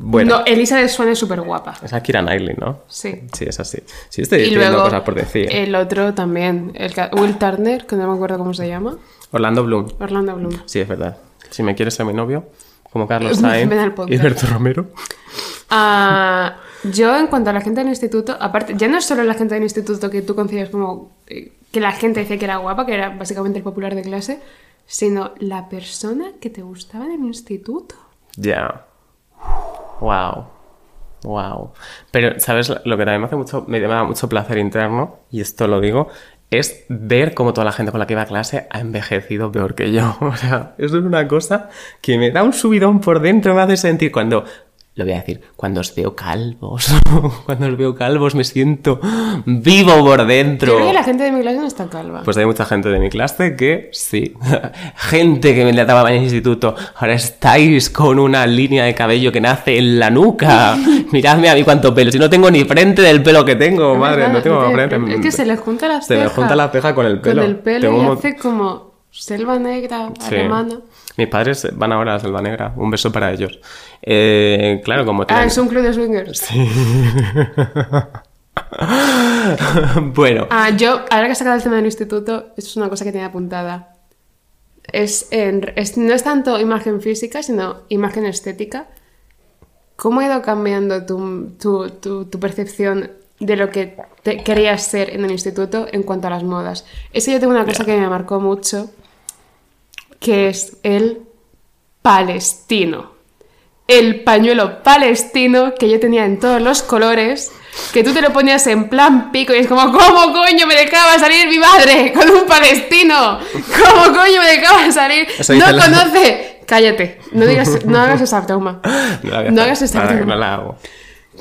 Bueno, No, Elisa de Swan es súper guapa. es Akira Knightley, ¿no? Sí. Sí, es así. Sí, estoy Y diciendo luego cosas por decir. el otro también, el Will Turner, que no me acuerdo cómo se llama, Orlando Bloom. Orlando Bloom. Sí, es verdad. Si me quieres ser mi novio, como Carlos Sainz y podcast. Berto Romero. Ah, yo, en cuanto a la gente del instituto, aparte, ya no es solo la gente del instituto que tú concibes como eh, que la gente decía que era guapa, que era básicamente el popular de clase, sino la persona que te gustaba en el instituto. Ya. Wow. Wow. Pero, ¿sabes? Lo que también me hace mucho, me da mucho placer interno, y esto lo digo, es ver cómo toda la gente con la que iba a clase ha envejecido peor que yo. O sea, eso es una cosa que me da un subidón por dentro, me hace sentir cuando. Lo voy a decir, cuando os veo calvos, cuando os veo calvos me siento vivo por dentro. Creo que la gente de mi clase no está calva. Pues hay mucha gente de mi clase que sí. gente que me trataba en el instituto. Ahora estáis con una línea de cabello que nace en la nuca. Miradme a mí cuánto pelo. Si no tengo ni frente del pelo que tengo, madre, no tengo frente. Es que se le junta la Se me ceja. junta la ceja con el pelo. Con el pelo Tengo y hace como selva negra Sí. alemana. Mis padres van ahora a la Selva Negra. Un beso para ellos. Eh, claro, como Ah, tienen- es un club de swingers. bueno, Ah, yo, ahora que has sacado el tema del instituto, esto es una cosa que tenía apuntada. Es, en- es- no es tanto imagen física, sino imagen estética. ¿Cómo ha ido cambiando tu, tu- tu- tu percepción de lo que te- querías ser en el instituto en cuanto a las modas? Es que yo tengo una cosa que me marcó mucho, que es el palestino. El pañuelo palestino que yo tenía en todos los colores, que tú te lo ponías en plan pico y es como, ¿cómo coño me dejaba salir mi madre con un palestino? ¿Cómo coño me dejaba salir? No la- conoce. Cállate, no digas, no hagas esa broma. no, hagas esa broma. no la hago.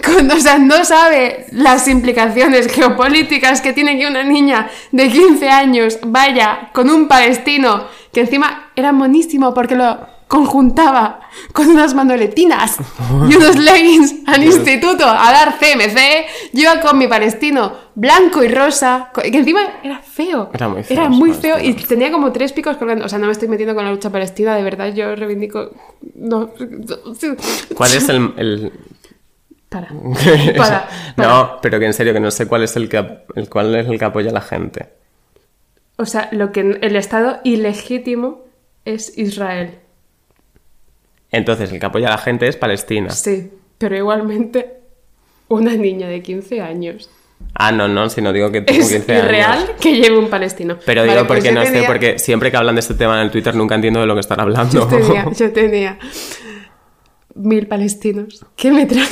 Con- o sea, no sabe las implicaciones geopolíticas que tiene que una niña de 15 años vaya con un palestino que encima era monísimo porque lo conjuntaba con unas manoletinas y unos leggings al instituto a dar CMC. Yo con mi palestino blanco y rosa, que encima era feo. Era muy feo Era muy feo y tenía como tres picos colgando. O sea, no me estoy metiendo con la lucha palestina, de verdad, yo reivindico... No. ¿Cuál es el, el- Para. Para. para. No, pero que en serio, que no sé cuál es el que, el, cuál es el que apoya a la gente. O sea, lo que el Estado ilegítimo es Israel. Entonces, el que apoya a la gente es Palestina. Sí, pero igualmente una niña de 15 años Ah, no, no, si no digo que tengo es 15 años. irreal que lleve un palestino. Pero Vale, digo pues porque yo no sé, porque siempre que hablan de este tema en el Twitter nunca entiendo de lo que están hablando. Yo tenía, yo tenía mil palestinos. ¿Qué me trae?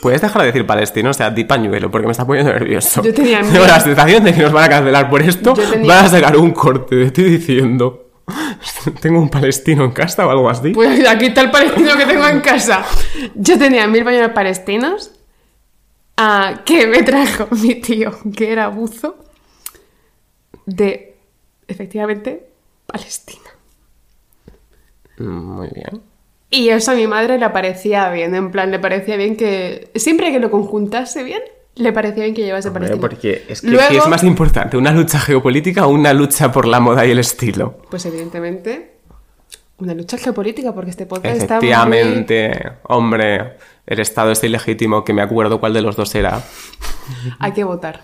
Puedes dejar de decir palestino, o sea, di pañuelo, porque me está poniendo nervioso. Yo tenía Tengo la sensación de que nos van a cancelar por esto. Tenía- Van a sacar un corte de ti diciendo. ¿Tengo un palestino en casa o algo así? Pues aquí está el palestino que tengo en casa. Yo tenía mil pañuelos palestinos ah, que me trajo mi tío, que era buzo, de, efectivamente, Palestina. Mm, Muy bien. Y eso a mi madre le parecía bien, en plan, le parecía bien que. Siempre que lo conjuntase bien, le parecía bien que llevase Hombre, Palestina. porque es que Luego, ¿qué es más importante? ¿Una lucha geopolítica o una lucha por la moda y el estilo? Pues evidentemente, una lucha geopolítica, porque este podcast está muy. Efectivamente, hombre, el Estado es ilegítimo, que me acuerdo cuál de los dos era. Hay que votar.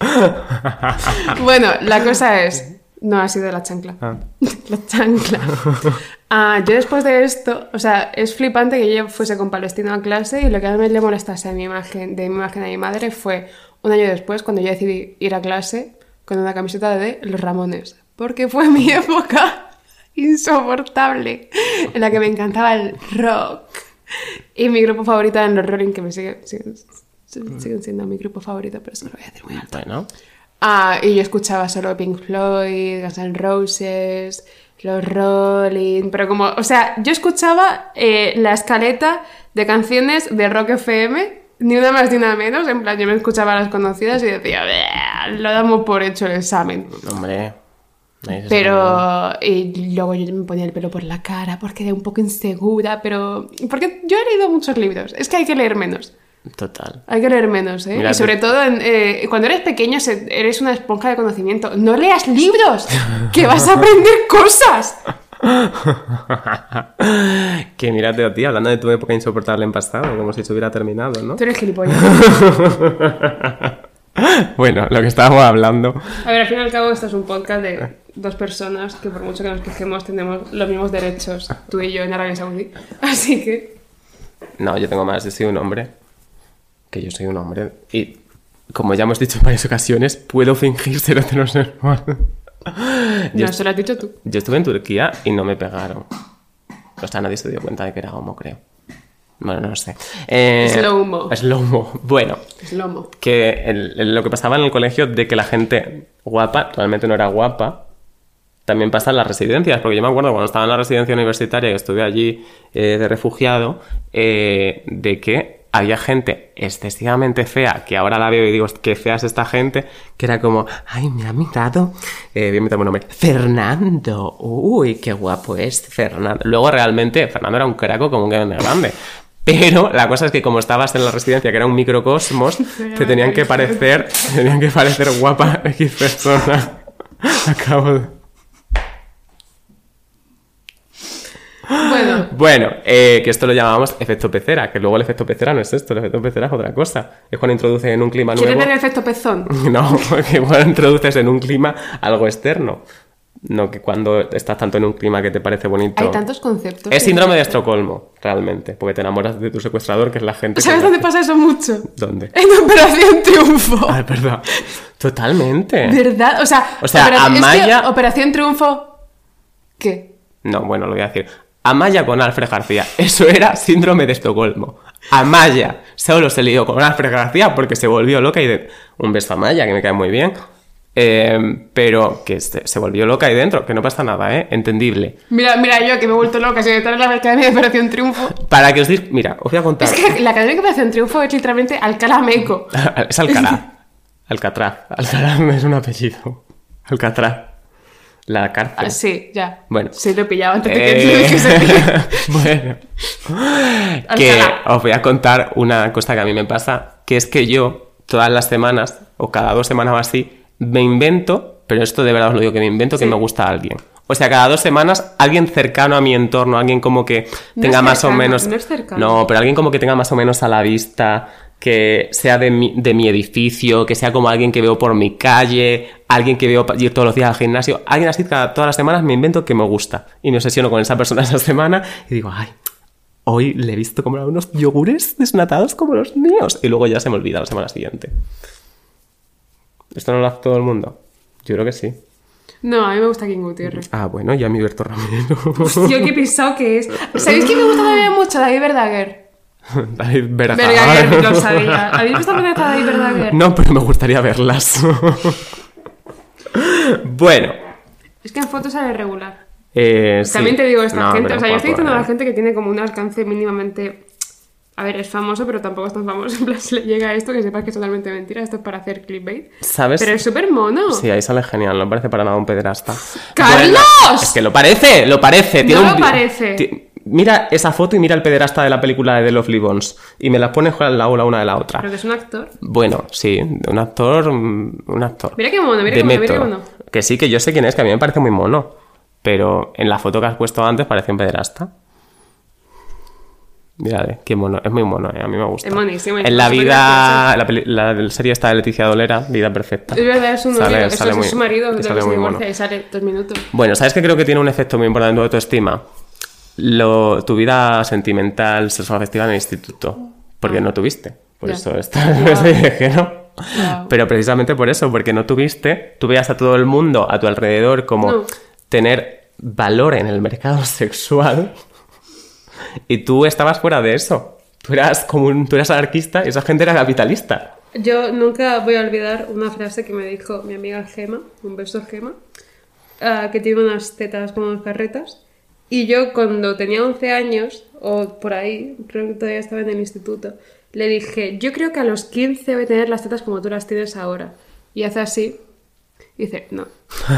Bueno, la cosa es. No ha sido la chancla. Ah. La chancla. Ah, yo después de esto, o sea, es flipante que yo fuese con Palestino a clase y lo que a mí le molestase a mi imagen, de mi imagen a mi madre fue un año después cuando yo decidí ir a clase con una camiseta de Los Ramones. Porque fue mi época insoportable en la que me encantaba el rock. Y mi grupo favorito eran los Rolling, que me sigue- siguen, siguen siendo mi grupo favorito, pero eso lo voy a decir muy alto. Bueno, Ah, y yo escuchaba solo Pink Floyd, Guns N' Roses, los Rolling, pero como, o sea, yo escuchaba eh, la escaleta de canciones de Rock FM, ni una más ni una menos, en plan, yo me escuchaba las conocidas y decía, "Bleh, lo damos por hecho el examen. hombre. Pero, y luego yo me ponía el pelo por la cara porque era un poco insegura, pero, porque yo he leído muchos libros, es que hay que leer menos. Total. Hay que leer menos, ¿eh? Mira, y sobre te- todo en, eh, cuando eres pequeño eres una esponja de conocimiento. No leas libros, que vas a aprender cosas. que mírate a ti, hablando de tu época insoportable en pasado, como si se hubiera terminado, ¿no? Tú eres gilipollas. Bueno, lo que estábamos hablando. A ver, al fin y al cabo esto es un podcast de dos personas que por mucho que nos quejemos tenemos los mismos derechos, tú y yo en Arabia Saudí. Así que... No, yo tengo más, yo soy un hombre. Que yo soy un hombre. Y como ya hemos dicho en varias ocasiones, puedo fingir ser heterosexual. No, Yo, eso lo has dicho tú. yo estuve en Turquía y no me pegaron. O sea, nadie se dio cuenta de que era homo, creo. Bueno, no lo sé. Eh, Slow-mo. Slow-mo. Bueno, Es lomo. que el- el- lo que pasaba en el colegio de que la gente guapa realmente no era guapa, también pasa en las residencias, porque yo me acuerdo cuando estaba en la residencia universitaria, que estuve allí eh, de refugiado, eh, de que había gente excesivamente fea, que ahora la veo y digo, qué fea es esta gente, que era como, ay, me ha mirado, eh, voy a meterme un nombre, Fernando, uy, qué guapo es Fernando. Luego realmente Fernando era un craco como un grande grande. Pero la cosa es que como estabas en la residencia, que era un microcosmos, te tenían que parecer, te tenían que parecer guapa X persona. Acabo de... Bueno, Bueno, eh, que esto lo llamábamos efecto pecera, que luego el efecto pecera no es esto, el efecto pecera es otra cosa. Es cuando introduces en un clima ¿quieres nuevo... ver el efecto pezón? No, que cuando introduces en un clima algo externo. No que cuando estás tanto en un clima que te parece bonito. Hay tantos conceptos. Es síndrome de Estocolmo, realmente, porque te enamoras de tu secuestrador, que es la gente... que- ¿Sabes dónde pasa eso mucho? ¿Dónde? En Operación Triunfo. Ah, verdad. Totalmente. ¿Verdad? O sea, O sea, Operación- es que Amaya- Operación Triunfo. ¿Qué? No, bueno, lo voy a decir. Amaya con Alfred García. Eso era síndrome de Estocolmo. Amaya solo se lió con Alfred García porque se volvió loca y de... Un beso a Amaya, que me cae muy bien. Eh, pero que se, se volvió loca ahí dentro, que no pasa nada, ¿eh? Entendible. Mira, mira, yo que me he vuelto loca, si en la Academia de Operación Triunfo. Para que os diga... Mira, os voy a contar... Es que la Academia de Operación Triunfo es literalmente Alcalá Meco. es Alcalá. Alcatraz. Alcalá es un apellido. Alcatraz. La cárcel. Ah, sí, ya. Bueno. Sí, lo he pillado antes de que Eh, que se bueno. Que os voy a contar una cosa que a mí me pasa, que es que yo todas las semanas, o cada dos semanas o así, me invento, pero esto de verdad os lo digo, que me invento que me gusta a alguien. O sea, cada dos semanas, alguien cercano a mi entorno, alguien como que tenga más o menos... no es cercano. No, pero alguien como que tenga más o menos a la vista, que sea de mi, de mi edificio, que sea como alguien que veo por mi calle, alguien que veo ir todos los días al gimnasio, alguien así cada, todas las semanas me invento que me gusta y me obsesiono con esa persona esa semana y digo, ay, hoy le he visto comprar unos yogures desnatados como los míos y luego ya se me olvida la semana siguiente. ¿Esto no lo hace todo el mundo? Yo creo que sí. No, a mí me gusta King Gutiérrez. Ah, bueno, ya mi Berto Ramiro. Tío, qué pisado que es. ¿Sabéis quién me gusta también mucho? David Verdaguer. David Berga. Verdaguer, lo sabía. ¿Habéis visto a David Verdaguer? No, pero me gustaría verlas. bueno. Es que en fotos sale regular. eh, sí. También te digo, esta No, gente, o sea, yo estoy diciendo a la eh. gente que tiene como un alcance mínimamente. A ver, es famoso, pero tampoco es tan famoso. En plan, si le llega esto, que sepas que es totalmente mentira. Esto es para hacer clickbait. ¿Sabes? Pero es súper mono. Sí, ahí sale genial, no parece para nada un pederasta. ¡Carlos! Bueno, es que lo parece, lo parece. Tiene No un lo parece. Mira esa foto y mira el pederasta de la película de The Lovely Bones. Y me las pones al lado la una de la otra. Pero que es un actor. Bueno, sí, un actor. mm, Un actor. Mira qué mono, mira qué mono, mira qué mono. Que sí, que yo sé quién es, que a mí me parece muy mono. Pero en la foto que has puesto antes parece un pederasta. Mírale, qué mono. Es muy mono, ¿eh? a mí me gusta. Es monísimo, En la vida, la, serie está de Leticia Dolera, Vida Perfecta. Es verdad, es un Sale- novio, eso sale es muy- su marido, sale que se muy mono. y sale dos minutos. Bueno, ¿sabes que creo que tiene un efecto muy importante en tu autoestima? Lo, tu vida sentimental, sexoafectiva en el instituto. Porque no tuviste. Por Ya. eso está ese viaje, ¿no? Wow. Pero precisamente por eso, porque no tuviste, tú veías a todo el mundo a tu alrededor como No. tener valor en el mercado sexual y tú estabas fuera de eso. Tú eras como un, tú eras anarquista y esa gente era capitalista. Yo nunca voy a olvidar una frase que me dijo mi amiga Gema, un beso Gema, ah, que tiene unas tetas como unas carretas. Y yo cuando tenía 11 años, o por ahí, creo que todavía estaba en el instituto, le dije, yo creo que a los 15 voy a tener las tetas como tú las tienes ahora. Y hace así. Y dice, no.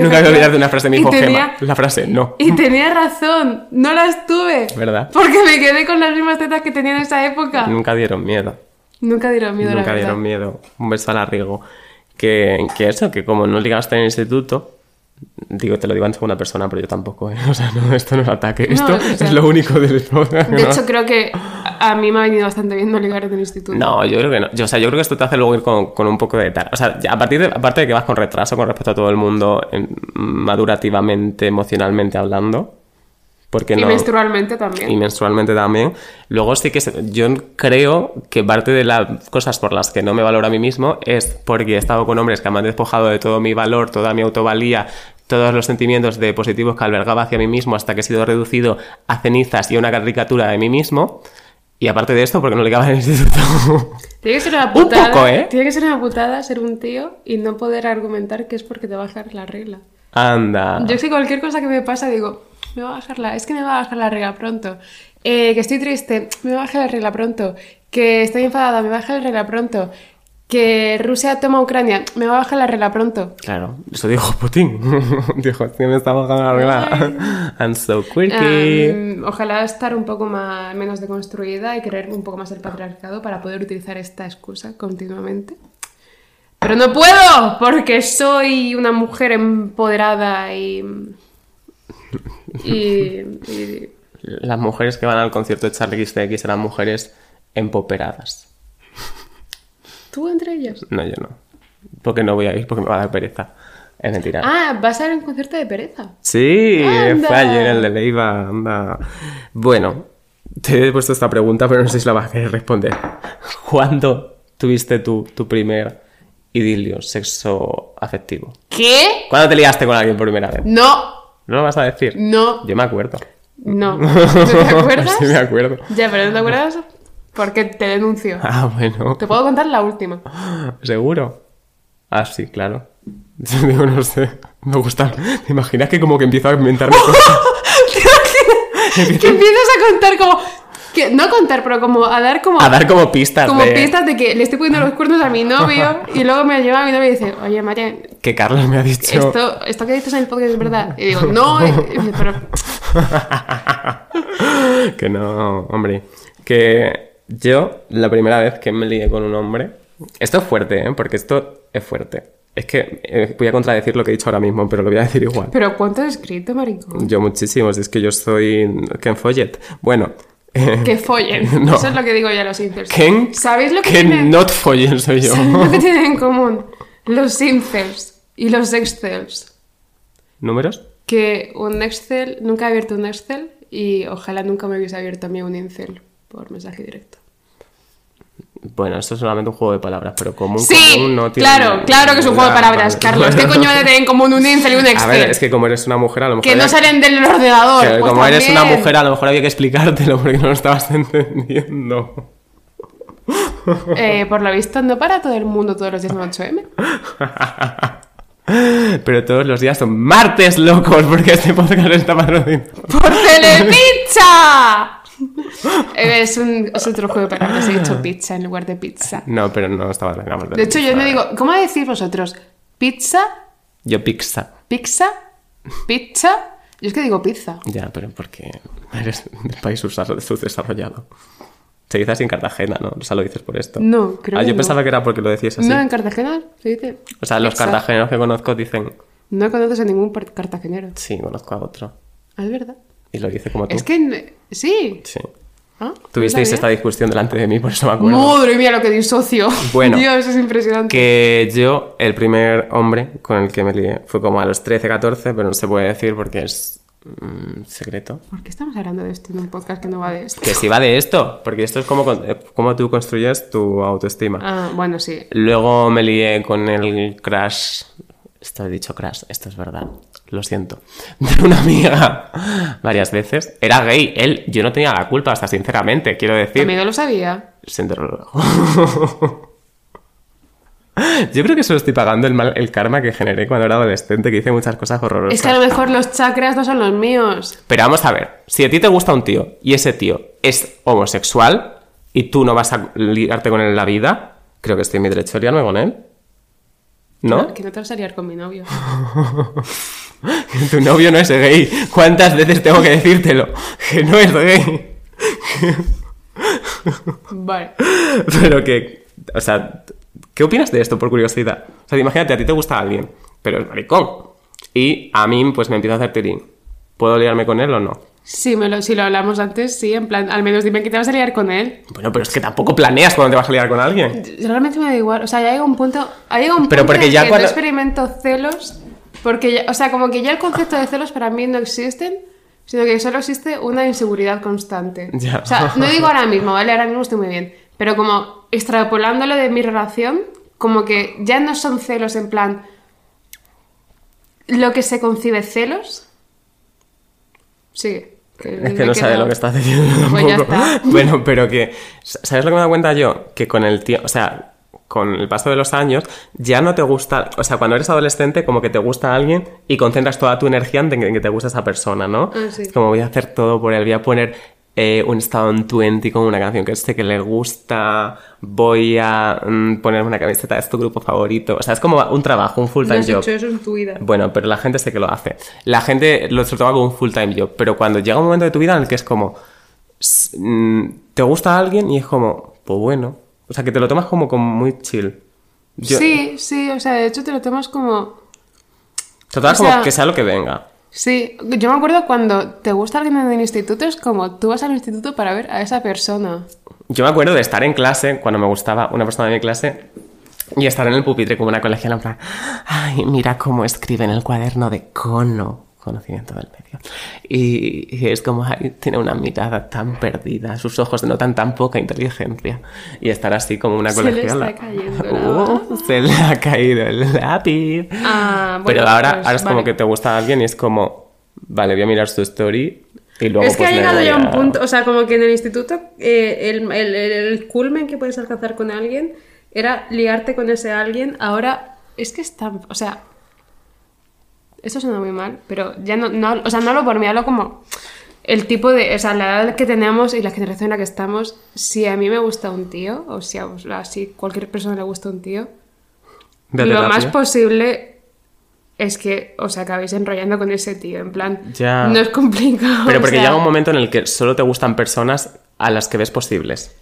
Nunca me olvidar de una frase de mi hijo tenía- Gema. La frase, no. Y tenía razón, no las tuve. ¿Verdad? Porque me quedé con las mismas tetas que tenía en esa época. Nunca dieron miedo. Nunca dieron miedo, la Nunca verdad. dieron miedo. Un beso a la Rigo. Que, que eso, que como no ligaste en el instituto, digo, te lo digo en segunda persona, pero yo tampoco, ¿eh? O sea, no, esto no es ataque. No, Esto o sea- es lo único del podcast. De hecho, creo que a mí me ha venido bastante bien no ligar en el instituto. No, yo creo que no. Yo, o sea, yo creo que esto te hace luego ir con, con un poco de tal. O sea, a partir de, aparte de que vas con retraso con respecto a todo el mundo, en- madurativamente, emocionalmente hablando. Porque Y no. menstrualmente también. y menstrualmente también. Luego sí que se- yo creo que parte de las cosas por las que no me valoro a mí mismo es porque he estado con hombres que me han despojado de todo mi valor, toda mi autovalía, todos los sentimientos de positivos que albergaba hacia mí mismo hasta que he sido reducido a cenizas y a una caricatura de mí mismo. Y aparte de esto, porque no le en el instituto. Tiene que ser una Un putada. poco, ¿eh? Tiene que ser una putada ser un tío y no poder argumentar que es porque te bajar la regla. Anda. Yo que cualquier cosa que me pasa digo, me va a bajar la... Es que me va a bajar la regla pronto. Eh, que estoy triste, me va a bajar la regla pronto. Que estoy enfadada, me va a bajar la regla pronto. Que Rusia toma a Ucrania, me va a bajar la regla pronto. Claro, eso dijo Putin. dijo, "Sí, me está bajando la regla. I'm so quirky. Um, ojalá estar un poco más, menos deconstruida y creer un poco más el patriarcado para poder utilizar esta excusa continuamente. Pero no puedo porque soy una mujer empoderada y... y, y- Las mujeres que van al concierto de Charlie XCX eran mujeres empoperadas. ¿Tú entre ellas? No, yo no. Porque no voy a ir, porque me va a dar pereza. Es mentira. Ah, vas a ir a un concierto de pereza. Sí, Anda. fue ayer el de Leiva, anda. Bueno, te he puesto esta pregunta, pero no sé si la vas a querer responder. ¿Cuándo tuviste tu, tu primer idilio sexo afectivo? ¿Qué? ¿Cuándo te liaste con alguien por primera vez? No, ¿No lo vas a decir? no, Yo me acuerdo. no. ¿No te acuerdas? sí, me acuerdo. Ya, pero ¿no te acuerdas? Porque te denuncio. Ah, bueno. Te puedo contar la última. ¿Seguro? Ah, sí, claro. Digo, no sé. Me gusta. ¿Te imaginas que como que empiezo a inventarme cosas? que empiezas a contar como... Que, no contar, pero como a dar como... A dar como pistas como de pistas de que le estoy poniendo los cuernos a mi novio y luego me lleva a mi novio y dice, oye María, que Carlos me ha dicho. esto, esto que dices en el podcast es verdad. Y digo, no, y- y dice, pero que no, hombre. Que yo, la primera vez que me lié con un hombre. Esto es fuerte, ¿eh? Porque esto es fuerte. Es que eh, voy a contradecir lo que he dicho ahora mismo, pero lo voy a decir igual. pero ¿cuánto has escrito, maricón? Yo muchísimos, es que yo soy Ken Follett. Bueno. Que follen. No. Eso es lo que digo yo a los incels. Ken, ¿Sabéis lo que Ken tienen? not Follen soy yo. ¿Sabéis lo que tienen en común? Los incels y los excels. ¿Números? Que un excel, nunca he abierto un excel y ojalá nunca me hubiese abierto a mí un incel por mensaje directo. Bueno, esto es solamente un juego de palabras, pero común, Sí, común no tiene claro, claro que es un juego de palabras, vale. Carlos. ¿Qué coño tienen en común un incel y un A excel? ver, es que como eres una mujer, a lo mejor. Que no salen del ordenador. que pues como eres una también. mujer, a lo mejor había que explicártelo porque no lo estabas entendiendo. Eh, por lo visto, no para todo el mundo todos los días un 8M. Pero todos los días son martes locos porque este podcast está patrocinado. ¡Por Telepizza! Eh, es, un, es otro juego de palabras. He dicho pizza en lugar de pizza. No, pero no estaba patrocinado. por De hecho, yo no digo. ¿Cómo decís vosotros? ¿Pizza? Yo pizza. ¿Pizza? ¿Pizza? Yo es que digo pizza. Ya, pero porque eres del país subdesarrollado. Se dice así en Cartagena, ¿no? O sea, lo dices por esto. No, creo Ah, que yo no. pensaba que era porque lo decías así. No, en Cartagena se dice. O sea, los pizza. cartageneros que conozco dicen, No conoces a ningún cartagenero. sí, conozco a otro. Ah, es verdad. Y lo dice como tú. Es que. Sí. Sí. ¿Ah? Tuvisteis ¿No esta discusión delante de mí, por eso me acuerdo. Madre mía, lo que disocio. Bueno. Dios, es impresionante. Que yo, el primer hombre con el que me lié, fue como a los 13, 14, pero no se puede decir porque es mm, secreto. ¿Por qué estamos hablando de esto en un podcast que no va de esto? Que si va de esto, porque esto es como, con- eh, como tú construyes tu autoestima. Ah, bueno, sí. Luego me lié con el crash. Esto he dicho crash, esto es verdad. Lo siento. De una amiga varias veces. Era gay. Él, yo no tenía la culpa, hasta sinceramente, quiero decir. amigo lo sabía. Se enteró. Yo creo que solo estoy pagando el, mal, el karma que generé cuando era adolescente, que hice muchas cosas horrorosas. Es que a lo mejor los chakras no son los míos. Pero vamos a ver, si a ti te gusta un tío y ese tío es homosexual y tú no vas a liarte con él en la vida, creo que estoy en mi derecho de liarme con él. ¿No? Que no te vas a liar con mi novio. Tu novio no es gay. ¿Cuántas veces tengo que decírtelo? Que no es gay. Vale. Pero que, o sea, ¿qué opinas de esto por curiosidad? O sea, imagínate, a ti te gusta alguien, pero es maricón. Y a mí, pues me empieza a hacer tirín. ¿Puedo liarme con él o no? Sí, me lo, si lo hablamos antes, sí, en plan, al menos dime que te vas a liar con él. Bueno, pero es que tampoco planeas cuando te vas a liar con alguien. Realmente me da igual. O sea, ya llega un punto. Ha llegado un Pero punto porque en ya que cuando- no experimento celos. Porque, ya- o sea, como que ya el concepto de celos para mí no existen, sino que solo existe una inseguridad constante. Ya. O sea, no digo ahora mismo, ¿vale? Ahora mismo estoy muy bien. Pero como extrapolándolo de mi relación, como que ya no son celos en plan. Lo que se concibe celos. Sigue. Es que no sabe lo que está diciendo Pues ya está. Bueno, pero que, ¿sabes lo que me he dado cuenta yo? Que con el tiempo, o sea, con el paso de los años, ya no te gusta, o sea, cuando eres adolescente, como que te gusta alguien y concentras toda tu energía en que, en que te gusta esa persona, ¿no? Ah, sí. Es como voy a hacer todo por él, voy a poner eh, un estado en 20 con una canción que sé que le gusta, voy a mm, ponerme una camiseta de tu grupo favorito, o sea, es como un trabajo, un No full-time has job. hecho eso en tu vida. Bueno, pero la gente sé que lo hace. La gente lo toma como un full time job. Pero cuando llega un momento de tu vida en el que es como. mm, Te gusta alguien y es como. Pues bueno. O sea, que te lo tomas como, como muy chill. Yo- Sí, sí, o sea, de hecho te lo tomas como... Total, o como sea- que sea lo que venga. Sí, yo me acuerdo cuando te gusta alguien en el instituto, es como tú vas al instituto para ver a esa persona. Yo me acuerdo de estar en clase, cuando me gustaba una persona de mi clase, y estar en el pupitre como una colegiala en plan, ay, mira cómo escribe en el cuaderno de cono, conocimiento del medio. Y, y es como, ay, tiene una mirada tan perdida, sus ojos denotan tan poca inteligencia. Y estar así como una Se le colegiala. está cayendo Uh, se le ha caído el lápiz. Ah, bueno, Pero ahora, pues, ahora es como vale. que te gusta alguien y es como, vale, voy a mirar su story. Y luego, es que pues, ha llegado ya un a- punto, o sea, como que en el instituto eh, el, el, el- el culmen que puedes alcanzar con alguien era liarte con ese alguien. Ahora es que está, o sea, esto suena muy mal, pero ya no, no o sea, no hablo por mí, hablo como el tipo de, o sea, la edad que tenemos y la generación en la que estamos. Si a mí me gusta un tío, o si a, o sea, si cualquier persona le gusta un tío, de lo terapia. más posible es que os acabéis enrollando con ese tío, en plan, Ya. no es complicado. Pero porque sea, llega un momento en el que solo te gustan personas a las que ves posibles.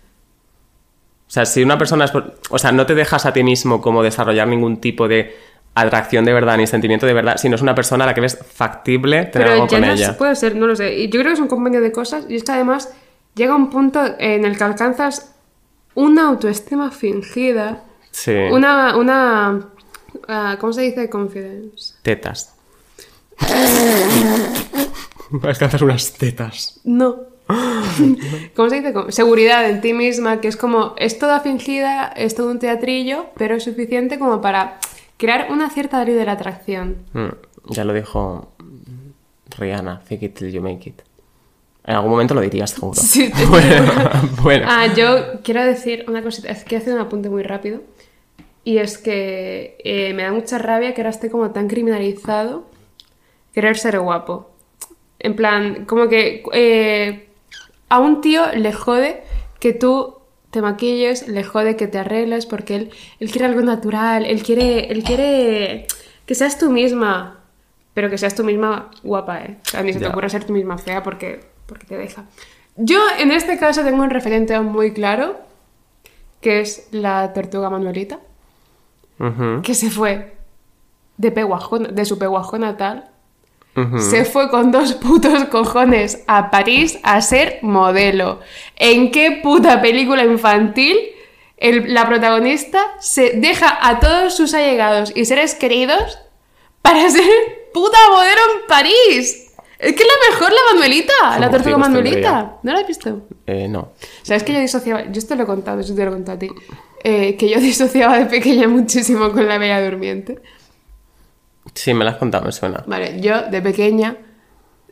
O sea, si una persona es... O sea, no te dejas a ti mismo como desarrollar ningún tipo de atracción de verdad ni sentimiento de verdad, sino es una persona a la que ves factible tener Pero algo con no ella. puede ser, no lo sé. Y yo creo que es un compendio de cosas y es que además llega un punto en el que alcanzas una autoestima fingida, Sí. una, una, ah, ¿cómo se dice? Confidence. Tetas. Alcanzas unas tetas. No. ¿Cómo se dice? Seguridad en ti misma, que es como, es toda fingida, es todo un teatrillo, pero es suficiente como para crear una cierta ley de la atracción. Mm, ya lo dijo Rihanna, fake it till you make it. En algún momento lo dirías, seguro. Sí, estoy bueno, bueno. Ah, yo quiero decir una cosita, es que he hecho un apunte muy rápido. Y es que eh, me da mucha rabia que ahora esté como tan criminalizado querer ser guapo. En plan, como que eh, a un tío le jode que tú te maquilles, le jode que te arregles porque él, él quiere algo natural, él quiere, él quiere que seas tú misma, pero que seas tú misma guapa, ¿eh? O sea, ni se te Ya. ocurra ser tú misma fea porque, porque te deja. Yo en este caso tengo un referente muy claro, que es la tortuga Manuelita que se fue de, de su Peguajo natal se fue con dos putos cojones a París a ser modelo. ¿En qué puta película infantil el- la protagonista se deja a todos sus allegados y seres queridos para ser puta modelo en París? Es que es la mejor la Manuelita, la tortuga Manuelita. ¿No la has visto? Eh, no. ¿Sabes que yo disociaba? Yo esto lo he contado, eso te lo he contado a ti. Eh, que yo disociaba de pequeña muchísimo con la Bella Durmiente. Sí, me lo has contado, me suena. Vale, yo de pequeña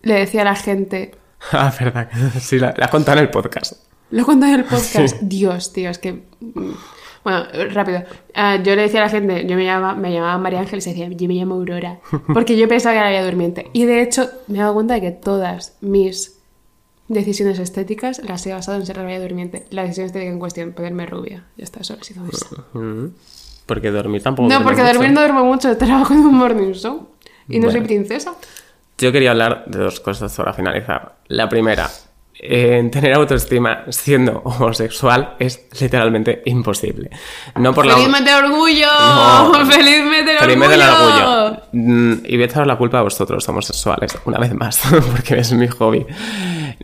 le decía a la gente. Ah, verdad. Sí, la, la has contado en el podcast. Lo he contado en el podcast. Dios, tío, es que. mm, Bueno, rápido. Ah, yo le decía a la gente, yo me llamaba, me llamaba María Ángeles y decía, yo me llamo Aurora. Porque yo pensaba que era la Durmiente. Y de hecho, me he dado cuenta de que todas mis decisiones estéticas las he basado en ser la Bella Durmiente. La decisión estética en cuestión, ponerme rubia. Ya está, solo ha sido eso. Porque dormir tampoco. No, porque mucho. dormir no duermo mucho, trabajo en un morning show. Y no soy Bueno. princesa. Yo quería hablar de dos cosas para finalizar. La primera, eh, tener autoestima siendo homosexual es literalmente imposible. No por la. ¡Feliz del orgullo! No. ¡Feliz orgullo! mes del orgullo. Mm, Y voy a echaros la culpa a vosotros, homosexuales, una vez más, porque es mi hobby.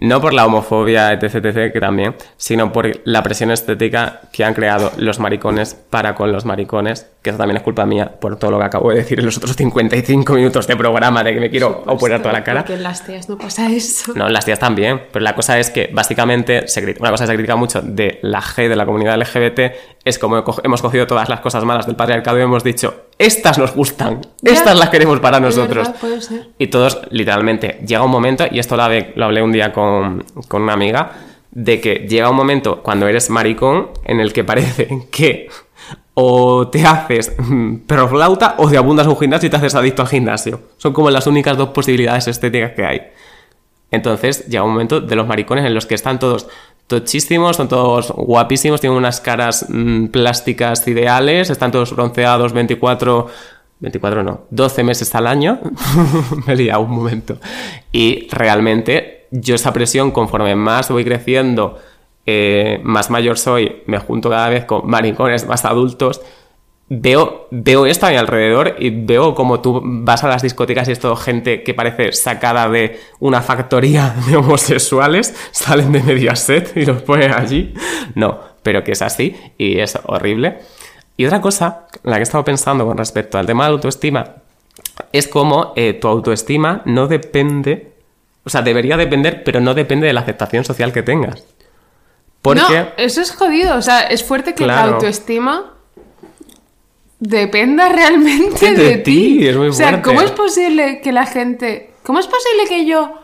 No por la homofobia, etc, etc, que también, sino por la presión estética que han creado los maricones para con los maricones, que eso también es culpa mía por todo lo que acabo de decir en los otros 55 minutos de programa de que me quiero operar toda la cara. Porque en las tías no pasa eso. No, las tías también, pero la cosa es que básicamente se crit- una cosa que se critica mucho de la G, de la comunidad LGBT, es como co- hemos cogido todas las cosas malas del patriarcado y hemos dicho, estas nos gustan, Ya. estas las queremos para nosotros. verdad, puede ser. Y todos, literalmente, llega un momento, y esto lo hablé, lo hablé un día con, con una amiga, de que llega un momento cuando eres maricón en el que parece que o te haces mm, perroflauta o te abundas un gimnasio y te haces adicto al gimnasio. Son como las únicas dos posibilidades estéticas que hay. Entonces llega un momento de los maricones en los que están todos tochísimos, son todos guapísimos, tienen unas caras mm, plásticas ideales, están todos bronceados 24, 24 no, 12 meses al año. Me he un momento. Y realmente yo esa presión, conforme más voy creciendo, eh, más mayor soy, me junto cada vez con maricones más adultos veo, veo esto a mi alrededor y veo como tú vas a las discotecas y es todo gente que parece sacada de una factoría de homosexuales, salen de Mediaset y los ponen allí. No, pero que es así y es horrible. Y otra cosa, la que he estado pensando con respecto al tema de la autoestima, es como eh, tu autoestima no depende, o sea, debería depender, pero no depende de la aceptación social que tengas. Porque... No, eso es jodido. O sea, es fuerte que la autoestima dependa realmente De de, ti, es muy O sea, fuerte. ¿cómo es posible que la gente... ¿Cómo es posible que yo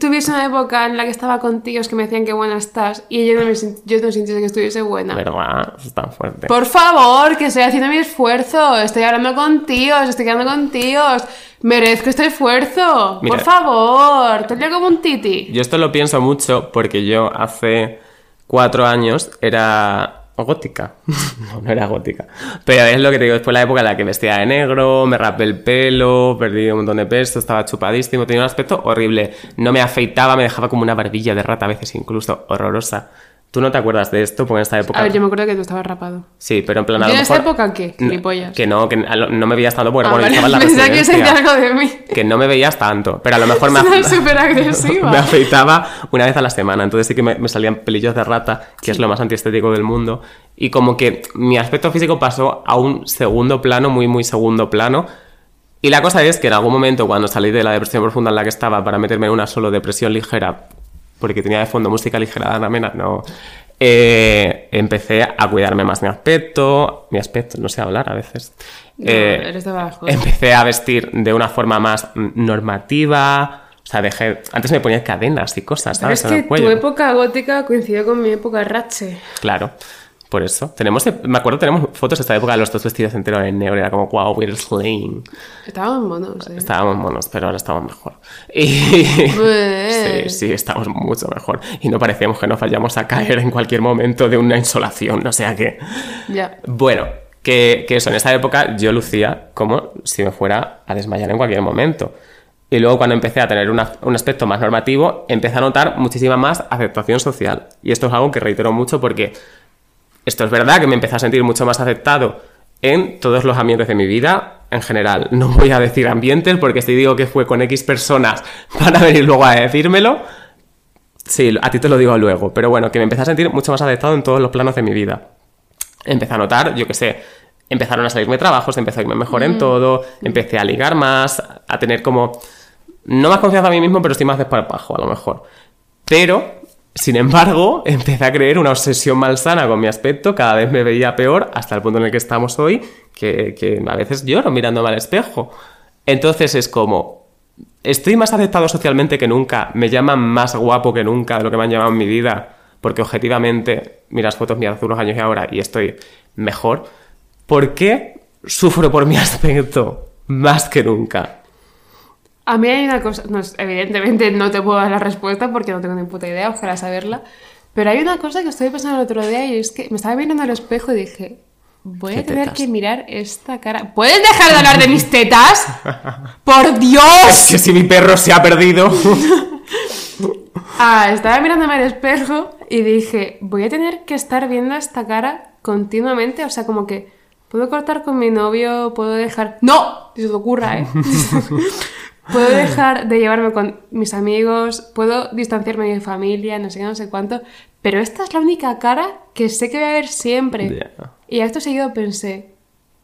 tuviese una época en la que estaba con tíos que me decían que buena estás y yo no, me, yo no sintiese que estuviese buena? ¿Verdad? Es tan fuerte. Por favor, que estoy haciendo mi esfuerzo. Estoy hablando con tíos, estoy quedando con tíos. Merezco este esfuerzo. Mira. Por favor, te como un titi. Yo esto lo pienso mucho porque yo hace cuatro años era gótica. no, no era gótica. Pero es lo que te digo, después la época en la que vestía de negro, me rapé el pelo, perdí un montón de peso, estaba chupadísimo, tenía un aspecto horrible. No me afeitaba, me dejaba como una barbilla de rata a veces incluso, horrorosa. ¿Tú no te acuerdas de esto? Porque en esta época... A ver, yo me acuerdo que tú estabas rapado. Sí, pero en plan... a ¿Y lo en esta época qué? Gilipollas. Que no, que a no me veías tanto porque Ah, bueno, vale. la Pensaba que sentía algo de mí. que no me veías tanto, pero a lo mejor me, súper agresiva. me afeitaba una vez a la semana, entonces sí que me, me salían pelillos de rata, que es lo más antiestético del mundo, y como que mi aspecto físico pasó a un segundo plano, muy, muy segundo plano, y la cosa es que en algún momento cuando salí de la depresión profunda en la que estaba para meterme en una solo depresión ligera, porque tenía de fondo música ligera de Mena, no... eh, empecé a cuidarme más mi aspecto, mi aspecto, no sé hablar a veces. No, Eh, eres de Badajoz. empecé a vestir de una forma más normativa. O sea, dejé. Antes me ponía cadenas y cosas, Pero ¿sabes? es en que el cuello. tu época gótica coincidió con mi época rache. Claro. Por eso. Tenemos. Me acuerdo, tenemos fotos de esta época de los dos vestidos enteros en negro. Era como, wow, we're slaying. Estábamos monos, ¿eh? Estábamos monos, pero ahora estamos mejor. Y. Bueh. Sí, sí, estamos mucho mejor. Y no parecemos que nos vayamos a caer en cualquier momento de una insolación. O sea que. Ya. Bueno, que, que eso, en esa época yo lucía como si me fuera a desmayar en cualquier momento. Y luego cuando empecé a tener una- un aspecto más normativo, empecé a notar muchísima más aceptación social. Y esto es algo que reitero mucho porque esto es verdad que me empecé a sentir mucho más aceptado en todos los ambientes de mi vida, en general. No voy a decir ambientes porque si digo que fue con X personas van a venir luego a decírmelo. Sí, a ti te lo digo luego, pero bueno, que me empecé a sentir mucho más adaptado en todos los planos de mi vida. Empecé a notar, yo qué sé, empezaron a salirme trabajos, empecé a irme mejor en todo, empecé a ligar más, a tener como, no más confianza en mí mismo, pero estoy más desparpajo a lo mejor. Pero, sin embargo, empecé a creer una obsesión malsana con mi aspecto, cada vez me veía peor, hasta el punto en el que estamos hoy, que, a veces lloro mirándome al espejo. Entonces es como, estoy más aceptado socialmente que nunca, me llaman más guapo que nunca de lo que me han llamado en mi vida, porque objetivamente miras fotos mías hace unos años y ahora y estoy mejor. ¿Por qué sufro por mi aspecto más que nunca? A mí hay una cosa, no, evidentemente no te puedo dar la respuesta porque no tengo ni puta idea, ojalá saberla, pero hay una cosa que estoy pensando el otro día y es que me estaba mirando al espejo y dije, voy a ¿Qué tener tetas? que mirar esta cara. ¿Puedes dejar de hablar de mis tetas? ¡Por Dios! Es que si mi perro se ha perdido. Ah, estaba mirándome al espejo y dije, voy a tener que estar viendo esta cara continuamente, o sea, como que puedo cortar con mi novio, puedo dejar... ¡No! Si se te ocurra, ¿eh? puedo dejar de llevarme con mis amigos, puedo distanciarme de mi familia, no sé qué, no sé cuánto, pero esta es la única cara que sé que voy a ver siempre. Y acto seguido pensé,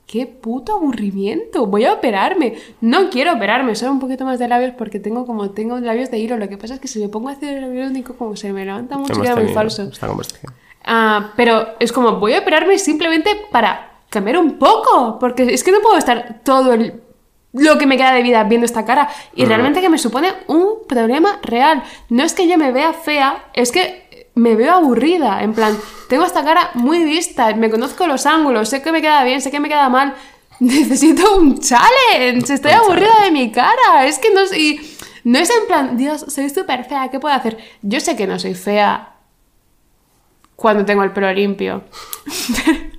qué puto aburrimiento, voy a operarme. No quiero operarme, solo un poquito más de labios porque tengo como tengo labios de hilo. Lo que pasa es que si me pongo a hacer el labio único, como se me levanta mucho, Hemos queda muy falso. Esta conversación. Ah, pero es como, voy a operarme simplemente para cambiar un poco, porque es que no puedo estar todo el, lo que me queda de vida viendo esta cara. Y realmente que me supone un problema real. No es que yo me vea fea, es que me veo aburrida. En plan, tengo esta cara muy vista, me conozco los ángulos, sé que me queda bien, sé que me queda mal. Necesito un challenge, estoy Un aburrida challenge. de mi cara. Es que no es, y no es en plan, Dios, soy súper fea, ¿qué puedo hacer? Yo sé que no soy fea cuando tengo el pelo limpio.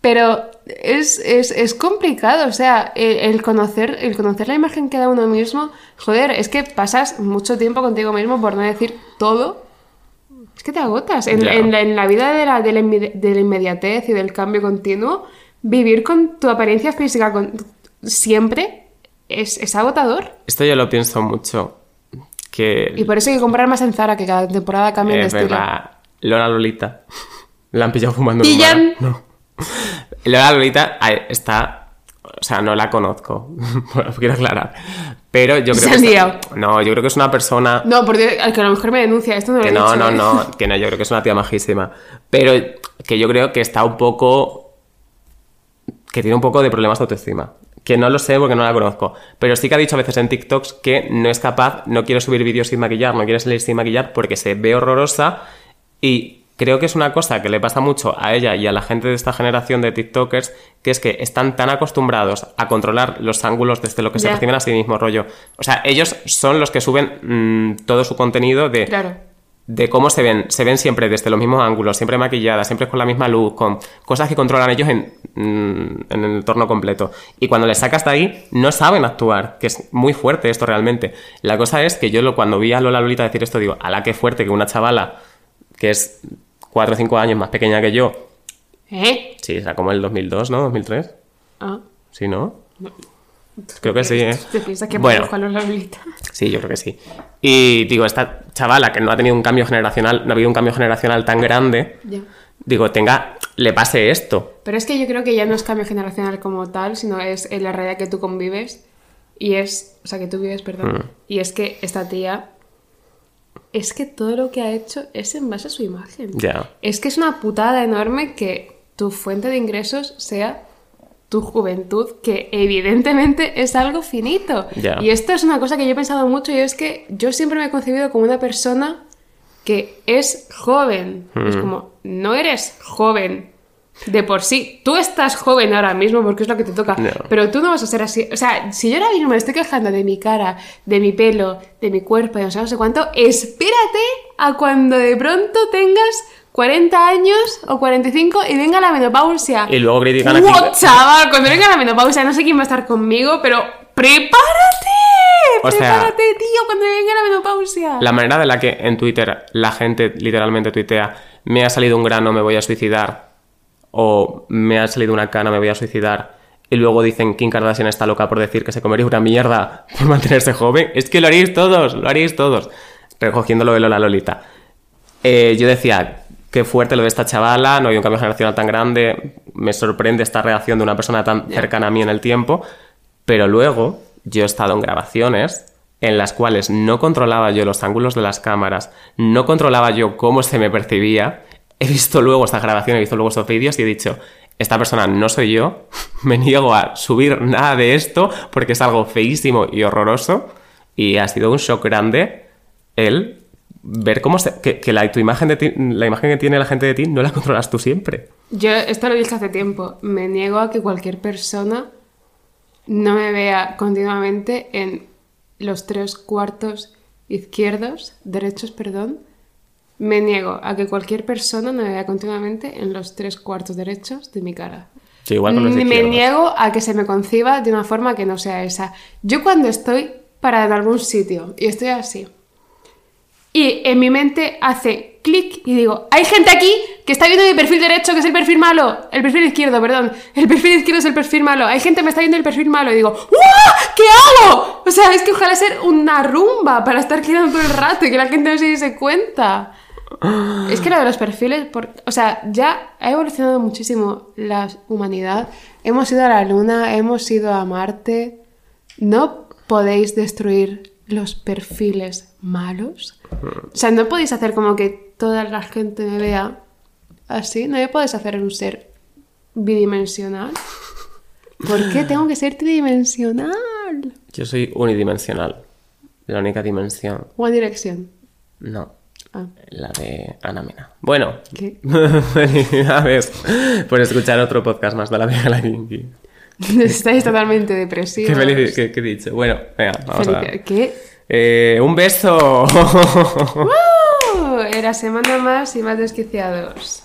Pero es, es, es complicado, o sea, el, el conocer, el conocer la imagen que da uno mismo, joder, es que pasas mucho tiempo contigo mismo, por no decir todo. Es que te agotas. En, en la, en la vida de la, de, la inmedi- de la inmediatez y del cambio continuo, vivir con tu apariencia física con- siempre es, es agotador. Esto yo lo pienso mucho. Que Y por eso hay que comprar más en Zara, que cada temporada cambia de es estilo. Lola Lolita. La han pillado fumando. Pillan. No. Lola Lolita está. O sea, no la conozco. Bueno, quiero aclarar. Pero yo creo Se que. está-. No, yo creo que es una persona. No, porque al que a lo mejor me denuncia, esto no lo Que he no, dicho, no, ¿eh? no, que no, yo creo que es una tía majísima. Pero que yo creo que está un poco. que tiene un poco de problemas de autoestima. Que no lo sé porque no la conozco. Pero sí que ha dicho a veces en TikToks que no es capaz, no quiere subir vídeos sin maquillar, no quiere salir sin maquillar porque se ve horrorosa. Y creo que es una cosa que le pasa mucho a ella y a la gente de esta generación de TikTokers, que es que están tan acostumbrados a controlar los ángulos desde lo que se perciben a sí mismos, rollo. O sea, ellos son los que suben mm, todo su contenido de Claro. de cómo se ven. Se ven siempre desde los mismos ángulos, siempre maquilladas, siempre con la misma luz, con cosas que controlan ellos en, mm, en el entorno completo. Y cuando les sacas de ahí, no saben actuar, que es muy fuerte esto realmente. La cosa es que yo lo, cuando vi a Lola Lolita decir esto, digo, ala, qué fuerte que una chavala que es 4 o 5 años más pequeña que yo, ¿Eh? sí, era como el 2002, ¿no? 2003, Ah. sí, ¿no? Creo que sí, ¿eh? ¿Te piensas que Bueno. Sí, yo creo que sí. Y digo, esta chavala que no ha tenido un cambio generacional, no ha habido un cambio generacional tan grande, Ya. digo, tenga, le pase esto. Pero es que yo creo que ya no es cambio generacional como tal, sino es en la realidad que tú convives. Y es. O sea, que tú vives, perdón. Mm. Y es que esta tía. Es que todo lo que ha hecho es en base a su imagen. Es que es una putada enorme que tu fuente de ingresos sea tu juventud, que evidentemente es algo finito. Y esto es una cosa que yo he pensado mucho y es que yo siempre me he concebido como una persona que es joven. Es Mm. como, no eres joven de por sí. Tú estás joven ahora mismo porque es lo que te toca, No. pero tú no vas a ser así. O sea, si yo ahora mismo me estoy quejando de mi cara, de mi pelo, de mi cuerpo, de no sé, no sé cuánto, espérate a cuando de pronto tengas 40 años o 45 y venga la menopausia. Y luego critican a ¡Wow, chaval! Cuando venga la menopausia, no sé quién va a estar conmigo, pero ¡prepárate! O sea, ¡Prepárate, tío, cuando venga la menopausia! La manera de la que en Twitter la gente literalmente tuitea, me ha salido un grano, me voy a suicidar, o me ha salido una cana, me voy a suicidar, y luego dicen Kim Kardashian está loca por decir que se comería una mierda por mantenerse joven, es que lo haríais todos, lo haríais todos. Recogiendo lo de Lola Lolita. Eh, yo decía, qué fuerte lo de esta chavala, no hay un cambio generacional tan grande, me sorprende esta reacción de una persona tan cercana a mí en el tiempo, pero luego yo he estado en grabaciones en las cuales no controlaba yo los ángulos de las cámaras, no controlaba yo cómo se me percibía. He visto luego esta grabación, he visto luego estos vídeos y he dicho, esta persona no soy yo, me niego a subir nada de esto porque es algo feísimo y horroroso y ha sido un shock grande el ver cómo se, que, la, tu imagen de la imagen que tiene la gente de ti no la controlas tú siempre. Yo esto lo dicho hace tiempo. Me niego a que cualquier persona no me vea continuamente en los tres cuartos izquierdos, derechos, perdón. Me niego a que cualquier persona me vea continuamente en los tres cuartos derechos de mi cara. Sí, igual con los me niego a que se me conciba de una forma que no sea esa. Yo cuando estoy parada en algún sitio y estoy así, y en mi mente hace clic y digo, hay gente aquí que está viendo mi perfil derecho, que es el perfil malo. El perfil izquierdo, perdón. El perfil izquierdo es el perfil malo. Hay gente que me está viendo el perfil malo y digo, ¡Uah! ¿Qué hago? O sea, es que ojalá ser una rumba para estar quedando todo el rato y que la gente no se diese cuenta. Es que lo de los perfiles, por- o sea, ya ha evolucionado muchísimo la humanidad. Hemos ido a la Luna, hemos ido a Marte. No podéis destruir los perfiles malos. O sea, no podéis hacer como que toda la gente me vea así. No me podéis hacer un ser bidimensional. ¿Por qué tengo que ser tridimensional? Yo soy unidimensional. La única dimensión. One Direction. No. Ah, La de Ana Mena. Bueno, ¿qué? felicidades por escuchar otro podcast más de la vieja la Kinky. Estáis totalmente depresivos. Qué feliz, qué, qué dicho. Bueno, venga, vamos a Felici- ¿Qué? Eh, un beso. ¡Uh! Era semana más y más desquiciados.